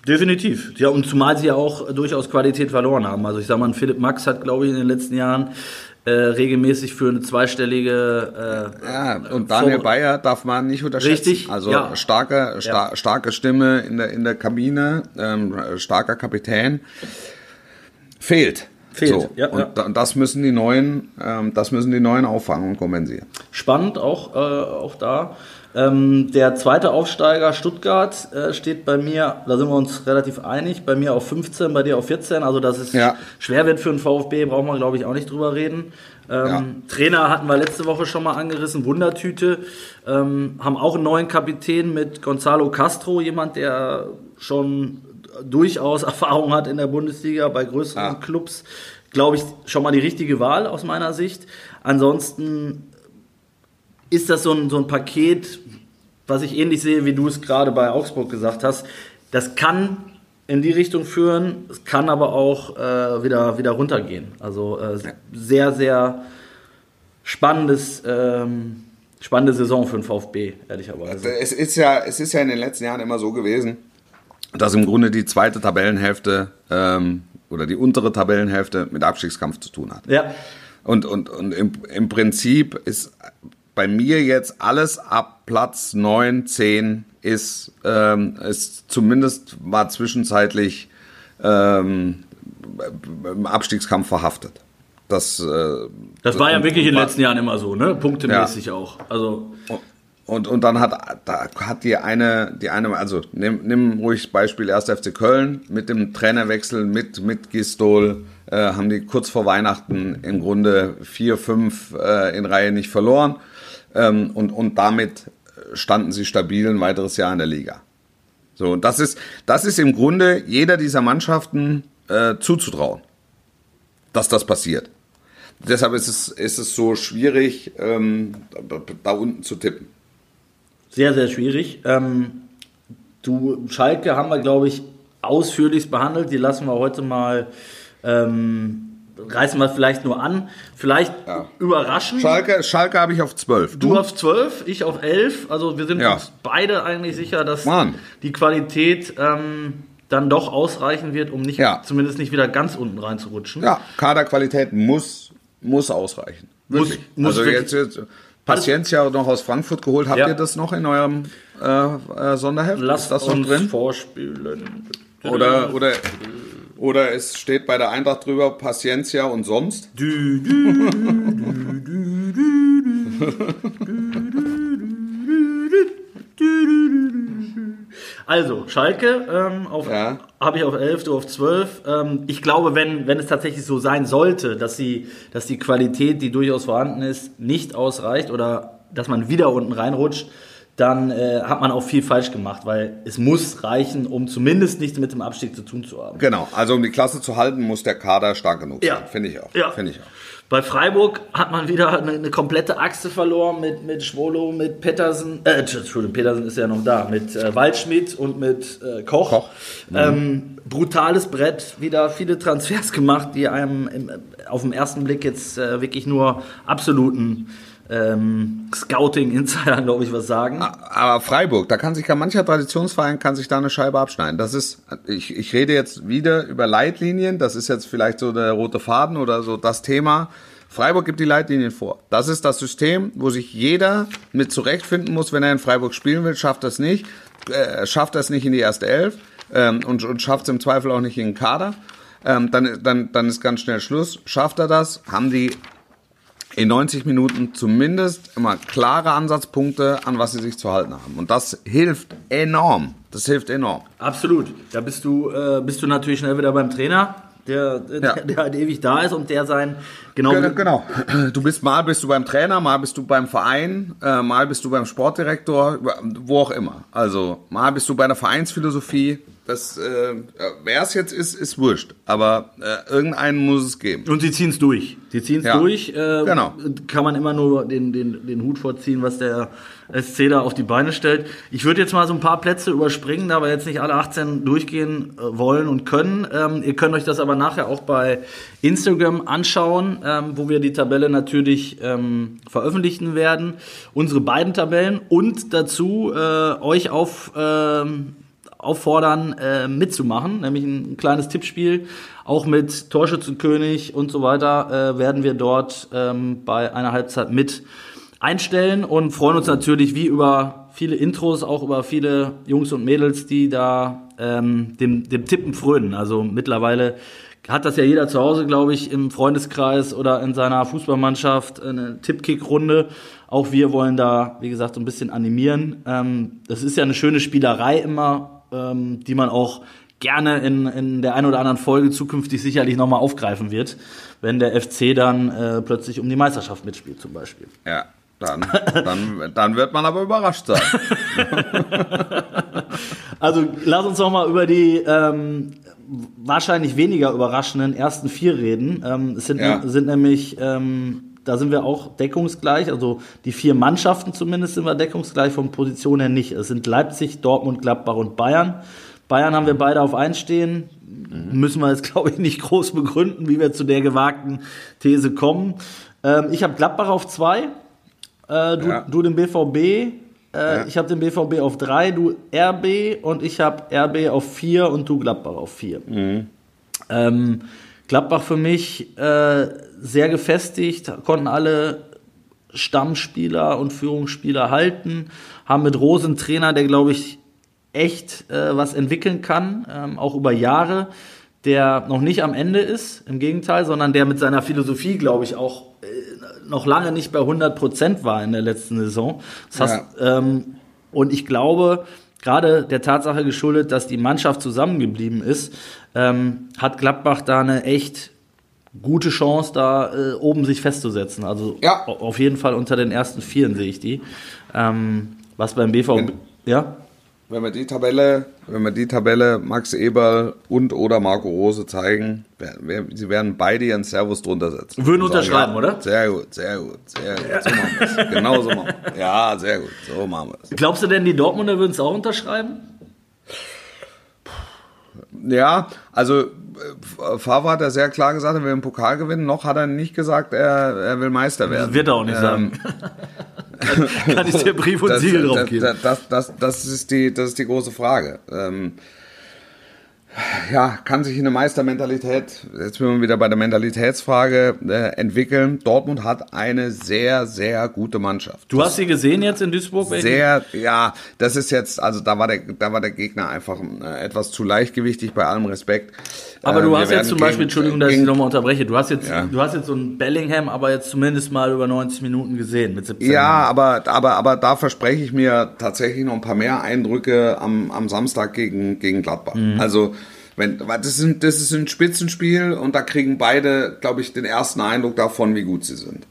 Definitiv. Ja, und zumal sie ja auch durchaus Qualität verloren haben. Also ich sag mal, Philipp Max hat, glaube ich, in den letzten Jahren äh, regelmäßig für eine zweistellige äh, Ja, und Daniel Vor- Bayer darf man nicht unterschätzen. Richtig, Also ja. starke, sta Ja. starke Stimme in der, in der Kabine, ähm, starker Kapitän. Fehlt. Fehlt, So. ja, und, ja. das müssen die neuen, ähm, das müssen die neuen auffangen und kompensieren. spannend auch, äh, auch da. Ähm, der zweite Aufsteiger Stuttgart äh, steht bei mir, da sind wir uns relativ einig, bei mir auf 15, bei dir auf 14. Also dass es Ja. schwer wird für einen VfB, brauchen wir glaube ich auch nicht drüber reden. Ähm, Ja. Trainer hatten wir letzte Woche schon mal angerissen, Wundertüte. Ähm, haben auch einen neuen Kapitän mit Gonzalo Castro, jemand, der schon durchaus Erfahrung hat in der Bundesliga bei größeren Ja. Clubs. Glaube ich, schon mal die richtige Wahl aus meiner Sicht. Ansonsten ist das so ein, so ein Paket, was ich ähnlich sehe, wie du es gerade bei Augsburg gesagt hast. Das kann in die Richtung führen, es kann aber auch äh, wieder, wieder runtergehen. Also äh, sehr, sehr spannendes, ähm, spannende Saison für den VfB, ehrlicherweise. Es ist ja, es ist ja in den letzten Jahren immer so gewesen, dass im Grunde die zweite Tabellenhälfte ähm, oder die untere Tabellenhälfte mit Abstiegskampf zu tun hat. Ja, Und, und, und im, im Prinzip ist bei mir jetzt alles ab Platz 9, 10 ist, ähm, ist zumindest mal zwischenzeitlich ähm, im Abstiegskampf verhaftet. Das, äh, das war ja wirklich in den letzten Jahren immer so, ne? Punktemäßig auch. Also Und, und dann hat, da hat die eine, die eine, also nimm, nimm ruhig Beispiel 1. FC Köln mit dem Trainerwechsel mit, mit Gistol, äh, haben die kurz vor Weihnachten im Grunde vier, fünf äh, in Reihe nicht verloren. Ähm, und, und damit standen sie stabil ein weiteres Jahr in der Liga. So, das ist, das ist im Grunde jeder dieser Mannschaften äh, zuzutrauen, dass das passiert. Deshalb ist es, ist es so schwierig, ähm, da, da unten zu tippen. Sehr, sehr schwierig. Ähm, du, Schalke haben wir, glaube ich, ausführlichst behandelt. Die lassen wir heute mal, ähm, reißen wir vielleicht nur an. Vielleicht Ja. überraschen. Schalke, Schalke habe ich auf 12. Du auf 12, ich auf 11. Also wir sind Ja. uns beide eigentlich sicher, dass Mann. die Qualität ähm, dann doch ausreichen wird, um nicht, Ja. zumindest nicht wieder ganz unten reinzurutschen. Ja, Kaderqualität muss, muss ausreichen. Muss- muss also wirklich. jetzt, jetzt Paciencia noch aus Frankfurt geholt. Habt Ja. ihr das noch in eurem äh, äh, Sonderheft? Lasst Ist das noch drin? vorspielen. Oder, oder, oder es steht bei der Eintracht drüber Paciencia und sonst? Also, Schalke ähm, Ja. habe ich auf 11, du auf 12. Ähm, ich glaube, wenn, wenn es tatsächlich so sein sollte, dass, sie, dass die Qualität, die durchaus vorhanden ist, nicht ausreicht oder dass man wieder unten reinrutscht, dann äh, hat man auch viel falsch gemacht, weil es muss reichen, um zumindest nichts mit dem Abstieg zu tun zu haben. Genau, also um die Klasse zu halten, muss der Kader stark genug Ja. sein. Finde ich auch. Ja. Finde ich auch. Bei Freiburg hat man wieder eine, eine komplette Achse verloren mit, mit Schwolo, mit Pettersen, äh, Entschuldigung, Pettersen ist ja noch da, mit äh, Waldschmidt und mit äh, Koch. Koch. Ähm, brutales Brett, wieder viele Transfers gemacht, die einem im, auf den ersten Blick jetzt äh, wirklich nur absoluten ähm, Scouting-Insider, glaube ich, was sagen. Aber Freiburg, da kann sich ja mancher Traditionsverein kann sich da eine Scheibe abschneiden. Das ist, ich, ich rede jetzt wieder über Leitlinien. Das ist jetzt vielleicht so der rote Faden oder so das Thema. Freiburg gibt die Leitlinien vor. Das ist das System, wo sich jeder mit zurechtfinden muss, wenn er in Freiburg spielen will. Schafft das nicht, äh, schafft das nicht in die erste Elf ähm, und, und schafft es im Zweifel auch nicht in den Kader. Ähm, dann, dann, dann ist ganz schnell Schluss. Schafft er das, haben die in 90 Minuten zumindest immer klare Ansatzpunkte, an was sie sich zu halten haben. Und das hilft enorm. Das hilft enorm. Absolut. Da bist du, äh, bist du natürlich schnell wieder beim Trainer, der, der, Ja. der halt ewig da ist und der sein genau, Ge- Genau. Du bist mal bist du beim Trainer, mal bist du beim Verein, äh, mal bist du beim Sportdirektor, wo auch immer. Also mal bist du bei einer Vereinsphilosophie. Das, äh, wer es jetzt ist, ist wurscht. Aber äh, irgendeinen muss es geben. Und sie ziehen es durch. Sie ziehen es Ja. durch. Äh, Genau. Kann man immer nur den, den, den Hut vorziehen, was der SC da auf die Beine stellt. Ich würde jetzt mal so ein paar Plätze überspringen, da wir jetzt nicht alle 18 durchgehen äh, wollen und können. Ähm, ihr könnt euch das aber nachher auch bei Instagram anschauen, ähm, wo wir die Tabelle natürlich ähm, veröffentlichen werden. Unsere beiden Tabellen und dazu äh, euch auf... Auffordern, äh, mitzumachen, nämlich ein, ein kleines Tippspiel, auch mit Torschützenkönig und so weiter, äh, werden wir dort ähm, bei einer Halbzeit mit einstellen und freuen uns natürlich wie über viele Intros, auch über viele Jungs und Mädels, die da ähm, dem, dem Tippen frönen. Also mittlerweile hat das ja jeder zu Hause, glaube ich, im Freundeskreis oder in seiner Fußballmannschaft eine Tippkick-Runde. Auch wir wollen da, wie gesagt, so ein bisschen animieren. Ähm, das ist ja eine schöne Spielerei immer, ähm, die man auch gerne in, in der einen oder anderen Folge zukünftig sicherlich nochmal aufgreifen wird, wenn der FC dann äh, plötzlich um die Meisterschaft mitspielt zum Beispiel. Ja. Dann, dann, dann wird man aber überrascht sein. Also lass uns noch mal über die ähm, wahrscheinlich weniger überraschenden ersten vier reden. Ähm, es sind, Ja. sind nämlich, ähm, da sind wir auch deckungsgleich, also die vier Mannschaften zumindest sind wir deckungsgleich von Position her nicht. Es sind Leipzig, Dortmund, Gladbach und Bayern. Bayern haben wir beide auf eins stehen. Müssen wir jetzt, glaube ich, nicht groß begründen, wie wir zu der gewagten These kommen. Ähm, ich habe Gladbach auf zwei. Äh, du, Ja. du den BVB. Äh, Ja. Ich habe den BVB auf drei, du RB und ich habe RB auf vier und du Gladbach auf vier. Ähm, Gladbach für mich äh, sehr gefestigt, konnten alle Stammspieler und Führungsspieler halten, haben mit Rose einen Trainer, der glaube ich echt äh, was entwickeln kann, ähm, auch über Jahre, der noch nicht am Ende ist, im Gegenteil, sondern der mit seiner Philosophie, glaube ich, auch äh, noch lange nicht bei 100 Prozent war in der letzten Saison. Das heißt, ähm, und ich glaube, gerade der Tatsache geschuldet, dass die Mannschaft zusammengeblieben ist, ähm, hat Gladbach da eine echt gute Chance, da äh, oben sich festzusetzen. Also Ja. au- auf jeden Fall unter den ersten Vieren sehe ich die. Ähm, was beim BVB, Wenn- ja? Wenn wir die Tabelle, wenn wir die Tabelle Max Eberl und oder Marco Rose zeigen, wer- wer- sie werden beide ihren Servus drunter setzen. Würden sagen, unterschreiben, ja, oder? Sehr gut, sehr gut, sehr gut. So machen wir es. Genau so machen wir es. Ja, sehr gut. So machen wir es. Glaubst du denn, die Dortmunder würden es auch unterschreiben? Ja, also äh, Favre hat ja sehr klar gesagt, er will den Pokal gewinnen. Noch hat er nicht gesagt, er, er will Meister werden. Das wird er auch nicht sagen. Kann ich dir Brief und das, Siegel drauf das, geben? das, das, das, das, ist die, das ist die große Frage. Ähm, ja, kann sich eine Meistermentalität, jetzt sind wir wieder bei der Mentalitätsfrage, äh, entwickeln. Dortmund hat eine sehr, sehr gute Mannschaft. Du hast sie gesehen jetzt in Duisburg? welchen? Sehr, ja, das ist jetzt, also da war der, da war der Gegner einfach äh, etwas zu leichtgewichtig, bei allem Respekt. Aber du wir hast jetzt zum Beispiel, Entschuldigung, dass ich nochmal unterbreche, du hast jetzt, Ja. du hast jetzt so einen Bellingham, aber jetzt zumindest mal über 90 Minuten gesehen mit 17 Ja, aber, aber, aber da verspreche ich mir tatsächlich noch ein paar mehr Eindrücke am, am Samstag gegen, gegen Gladbach. Also, wenn, das ist, ein, das ist ein Spitzenspiel und da kriegen beide, glaube ich, den ersten Eindruck davon, wie gut sie sind.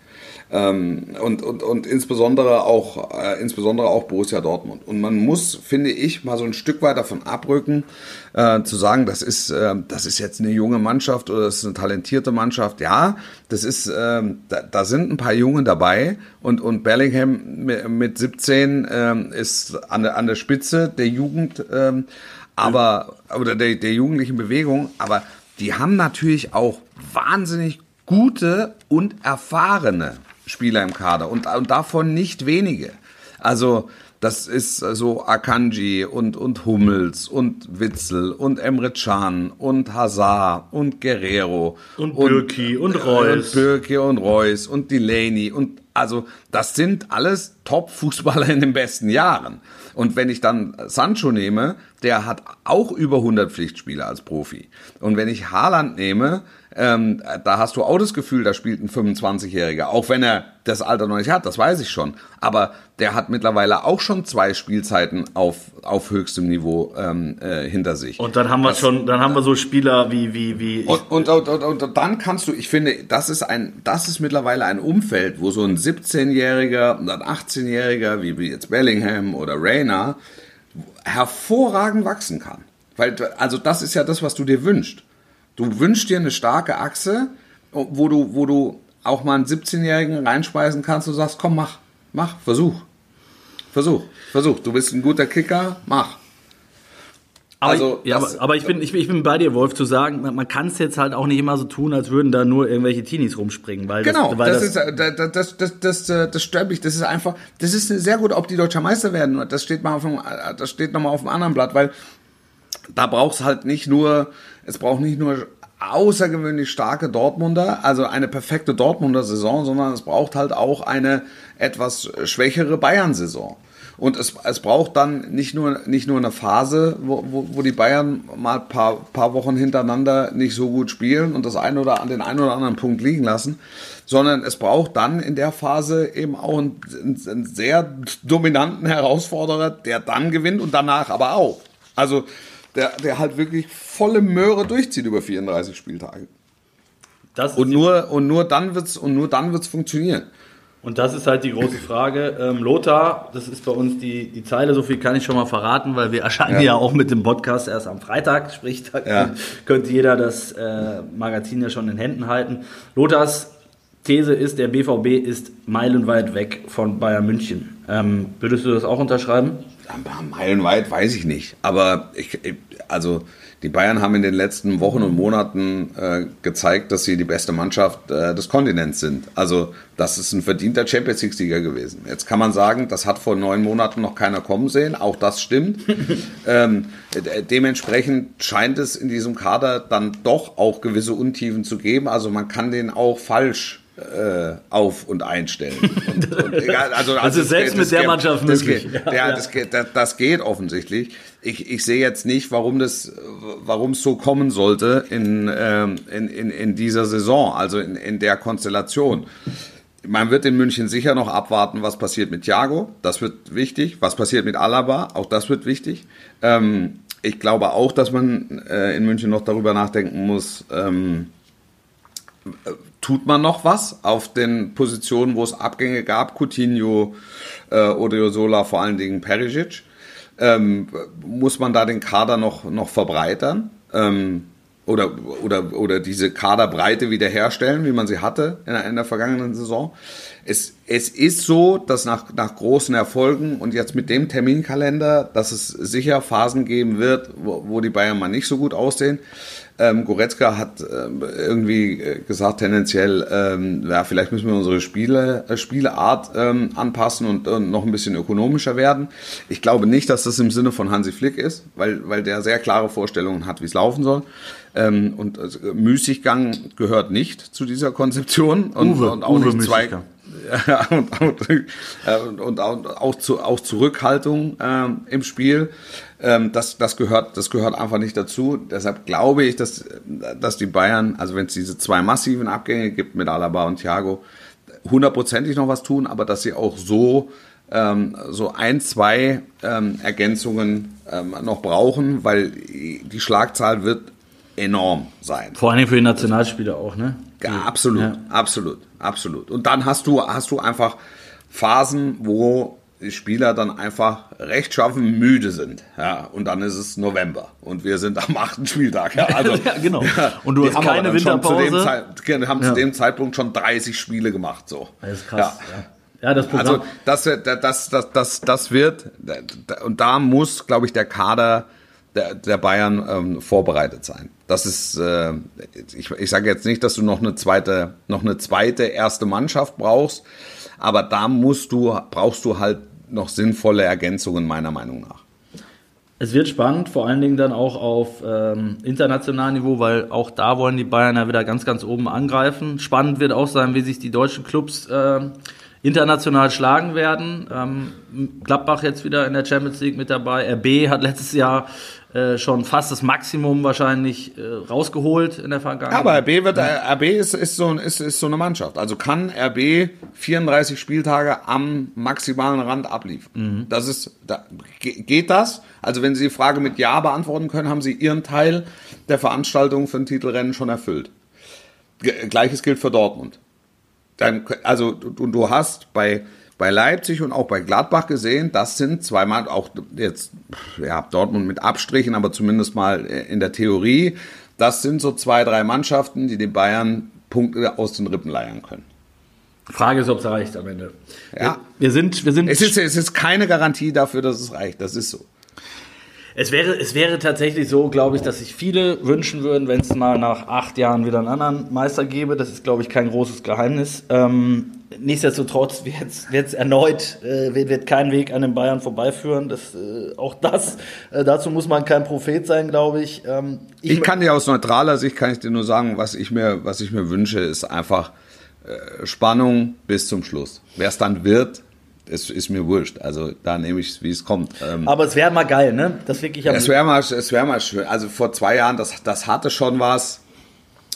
Ähm, und, und, und insbesondere auch, äh, insbesondere auch Borussia Dortmund. Und man muss, finde ich, mal so ein Stück weit davon abrücken, äh, zu sagen, das ist, äh, das ist jetzt eine junge Mannschaft oder das ist eine talentierte Mannschaft. Ja, das ist, äh, da, da sind ein paar Junge dabei und, und Bellingham mit, mit 17 äh, ist an der, an der Spitze der Jugend, aber, oder der, der jugendlichen Bewegung, aber die haben natürlich auch wahnsinnig gute und erfahrene Spieler im Kader und, und davon nicht wenige. Also das ist so Akanji und, und Hummels und Witzel und Emre Can und Hazard und Guerrero. Und Birki und, und Reus. Und Birki und Reus und Delaney und also das sind alles Top-Fußballer in den besten Jahren. Und wenn ich dann Sancho nehme, der hat auch über 100 Pflichtspiele als Profi. Und wenn ich Haaland nehme, ähm, da hast du auch das Gefühl, da spielt ein 25-Jähriger, auch wenn er das Alter noch nicht hat, das weiß ich schon. Aber der hat mittlerweile auch schon zwei Spielzeiten auf, auf höchstem Niveau ähm, äh, hinter sich. Und dann haben wir Das- schon, dann haben wir so Spieler wie, wie, wie. Und, und, und, und, und dann kannst du, ich finde, das ist ein, das ist mittlerweile ein Umfeld, wo so ein 17-Jähriger und ein 18-Jähriger, wie, wie jetzt Bellingham oder Rayner, hervorragend wachsen kann. Weil, also das ist ja das, was du dir wünschst. Du wünschst dir eine starke Achse, wo du, wo du auch mal einen 17-Jährigen reinspeisen kannst und sagst, komm, mach, mach, versuch. Versuch, versuch. Du bist ein guter Kicker, mach. Aber, also ja, das- aber, aber ich bin, ich, bin- ich bin bei dir, Wolf, zu sagen, man, man kann es jetzt halt auch nicht immer so tun, als würden da nur irgendwelche Teenies rumspringen, weil Genau, das, weil das, ist, äh, das, das, das, das, äh, das stört mich. Das ist einfach, das ist sehr gut, ob die deutscher Meister werden. Das steht mal auf dem, äh, das steht nochmal auf dem anderen Blatt, weil da brauchst halt nicht nur, es braucht nicht nur außergewöhnlich starke Dortmunder, also eine perfekte Dortmunder Saison, sondern es braucht halt auch eine etwas schwächere Bayern Saison. Und es, es braucht dann nicht nur, nicht nur eine Phase, wo, wo, wo die Bayern mal ein paar, paar Wochen hintereinander nicht so gut spielen und das ein oder an den einen oder anderen Punkt liegen lassen, sondern es braucht dann in der Phase eben auch einen, einen, sehr dominanten Herausforderer, der dann gewinnt und danach aber auch. Also der, der halt wirklich volle Möhre durchzieht über 34 Spieltage. das Und nur, und nur dann wird's, und nur dann wird's funktionieren. Und das ist halt die große Frage. Ähm, Lothar, das ist bei uns die, die Zeile, so viel kann ich schon mal verraten, weil wir erscheinen ja, Ja. auch mit dem Podcast erst am Freitag, sprich, da Ja. könnte jeder das äh, Magazin ja schon in Händen halten. Lothars These ist, der BVB ist meilenweit weg von Bayern München. Ähm, würdest du das auch unterschreiben? Meilenweit weiß ich nicht. Aber ich, ich- also die Bayern haben in den letzten Wochen und Monaten äh, gezeigt, dass sie die beste Mannschaft äh, des Kontinents sind. Also das ist ein verdienter Champions League-Sieger gewesen. Jetzt kann man sagen, das hat vor neun Monaten noch keiner kommen sehen. Auch das stimmt. ähm, de- dementsprechend scheint es in diesem Kader dann doch auch gewisse Untiefen zu geben. Also man kann den auch falsch äh, auf und einstellen. Und, und, also, Das ist selbst mit der geht- Mannschaft möglich. Geht, Ja, ja, geht, das, das geht offensichtlich. Ich, ich sehe jetzt nicht, warum das, warum es so kommen sollte in, ähm, in, in, in dieser Saison, also in, in der Konstellation. Man wird in München sicher noch abwarten, was passiert mit Thiago. Das wird wichtig. Was passiert mit Alaba? Auch das wird wichtig. Ähm, ich glaube auch, dass man äh, in München noch darüber nachdenken muss, ähm, tut man noch was auf den Positionen, wo es Abgänge gab, Coutinho, äh, Odriozola, vor allen Dingen Perisic, ähm, muss man da den Kader noch, noch verbreitern? Ähm, oder, oder, oder diese Kaderbreite wiederherstellen, wie man sie hatte in der, in der vergangenen Saison. Es, es ist so, dass nach, nach großen Erfolgen und jetzt mit dem Terminkalender, dass es sicher Phasen geben wird, wo, wo die Bayern mal nicht so gut aussehen. Ähm, Goretzka hat ähm, irgendwie äh, gesagt, tendenziell, ähm, ja, vielleicht müssen wir unsere Spiele, äh, Spieleart ähm, anpassen und, und noch ein bisschen ökonomischer werden. Ich glaube nicht, dass das im Sinne von Hansi Flick ist, weil, weil der sehr klare Vorstellungen hat, wie es laufen soll. Ähm, und äh, Müßiggang gehört nicht zu dieser Konzeption und, Uwe, und auch Uwe nicht zwei, Müßiggang. ja, und, und, äh, und, und auch, auch, zu, auch Zurückhaltung ähm, im Spiel. Ähm, das, das, gehört, das gehört einfach nicht dazu. Deshalb glaube ich, dass, dass die Bayern, also wenn es diese zwei massiven Abgänge gibt mit Alaba und Thiago, hundertprozentig noch was tun, aber dass sie auch so ähm, so ein, zwei ähm, Ergänzungen ähm, noch brauchen, weil die Schlagzahl wird enorm sein. Vor allem für die Nationalspieler auch, ne? Ja, absolut, Ja. absolut, absolut. Und dann hast du, hast du einfach Phasen, wo die Spieler dann einfach rechtschaffen müde sind. Ja, und dann ist es November und wir sind am achten Spieltag. Ja, also, Ja, genau. Und du hast haben keine Zu dem, Winterpause. Zeit, wir haben Ja. zu dem Zeitpunkt schon 30 Spiele gemacht. So. Das ist krass. Ja, ja. das Programm. Also das, das, das, das, das wird, und da muss, glaube ich, der Kader der, der Bayern ähm, vorbereitet sein. Das ist, äh, ich, ich sage jetzt nicht, dass du noch eine zweite, noch eine zweite erste Mannschaft brauchst, aber da musst du, brauchst du halt noch sinnvolle Ergänzungen meiner Meinung nach. Es wird spannend, vor allen Dingen dann auch auf ähm, internationalem Niveau, weil auch da wollen die Bayern ja wieder ganz, ganz oben angreifen. Spannend wird auch sein, wie sich die deutschen Clubs ähm, international schlagen werden. Ähm, Gladbach jetzt wieder in der Champions League mit dabei. RB hat letztes Jahr äh, schon fast das Maximum wahrscheinlich äh, rausgeholt in der Vergangenheit. Aber RB wird, äh, RB ist, ist, so, ist, ist so eine Mannschaft. Also kann RB 34 Spieltage am maximalen Rand abliefern. Das ist, da, ge- geht das? Also wenn Sie die Frage mit Ja beantworten können, haben Sie Ihren Teil der Veranstaltung für ein Titelrennen schon erfüllt. Ge- Gleiches gilt für Dortmund. Dann, also du, du hast bei, bei Leipzig und auch bei Gladbach gesehen, das sind zweimal auch jetzt ja, Dortmund mit Abstrichen, aber zumindest mal in der Theorie, das sind so zwei, drei Mannschaften, die den Bayern Punkte aus den Rippen leiern können. Frage ist, ob es reicht am Ende. Ja. Wir, wir sind, wir sind. Es ist, es ist keine Garantie dafür, dass es reicht. Das ist so. Es wäre, es wäre tatsächlich so, glaube ich, dass sich viele wünschen würden, wenn es mal nach acht Jahren wieder einen anderen Meister gäbe. Das ist, glaube ich, kein großes Geheimnis. Ähm, nichtsdestotrotz wird es erneut, äh, wird, wird kein Weg an den Bayern vorbeiführen. Das, äh, auch das, äh, dazu muss man kein Prophet sein, glaube ich. Ähm, Ich kann dir aus neutraler Sicht kann ich dir nur sagen, was ich mir, was ich mir wünsche, ist einfach äh, Spannung bis zum Schluss. Wer es dann wird, ist, ist mir wurscht. Also da nehme ich es, wie es kommt. Ähm, aber es wäre mal geil, ne? Das wirklich am es wäre mal, es wäre mal schön. Also vor zwei Jahren, das, das hatte schon was,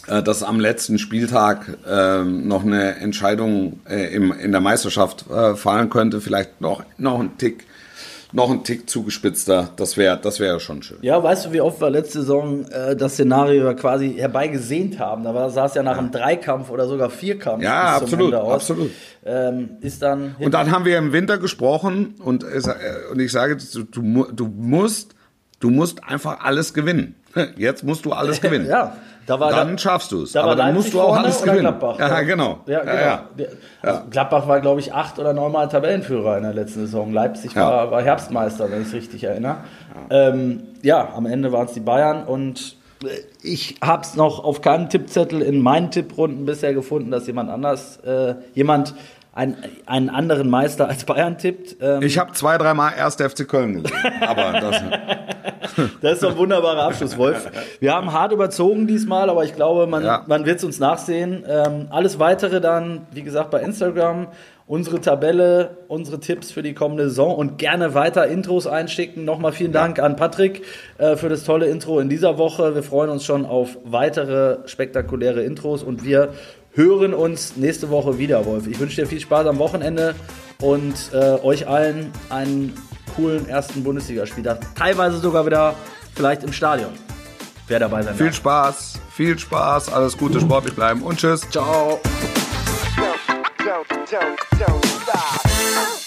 äh, dass am letzten Spieltag ähm, noch eine Entscheidung äh, im, in der Meisterschaft äh, fallen könnte. Vielleicht noch, noch ein Tick, noch ein Tick zugespitzter. Das wäre, das wäre schon schön. Ja, weißt du, wie oft wir letzte Saison äh, das Szenario quasi herbeigesehnt haben? Da war, sah es ja nach einem Dreikampf oder sogar Vierkampf. Ja, absolut, absolut. Ähm, ist dann. Und dann haben wir im Winter gesprochen und, es- äh, und ich sage, du, du, du musst, du musst einfach alles gewinnen. Jetzt musst du alles gewinnen. Ja, da war Dann da, schaffst du es. da Aber dann musst du auch alles gewinnen. Gladbach? Ja, genau. Ja, genau. Ja, ja. Der- Also Gladbach war, glaube ich, acht oder neunmal Tabellenführer in der letzten Saison. Leipzig war, war Herbstmeister, wenn ich es richtig erinnere. Ja, ähm, ja am Ende waren es die Bayern und äh, ich habe es noch auf keinem Tippzettel in meinen Tipprunden bisher gefunden, dass jemand anders, äh, jemand ein, einen anderen Meister als Bayern tippt. Ähm, Ich habe zwei, dreimal erst FC Köln gesehen. Aber das, Das ist doch ein wunderbarer Abschluss, Wolf. Wir haben hart überzogen diesmal, aber ich glaube, man, Ja. man wird es uns nachsehen. Ähm, alles weitere dann, wie gesagt, bei Instagram. Unsere Tabelle, unsere Tipps für die kommende Saison und gerne weiter Intros einschicken. Nochmal vielen Dank an Patrick äh, für das tolle Intro in dieser Woche. Wir freuen uns schon auf weitere spektakuläre Intros und wir hören uns nächste Woche wieder, Wolf. Ich wünsche dir viel Spaß am Wochenende und äh, euch allen einen coolen ersten Bundesligaspieltag. Teilweise sogar wieder vielleicht im Stadion. Wer dabei sein viel darf. Spaß, viel Spaß, alles Gute, sportlich bleiben und tschüss. Ciao. don't, don't, don't stop.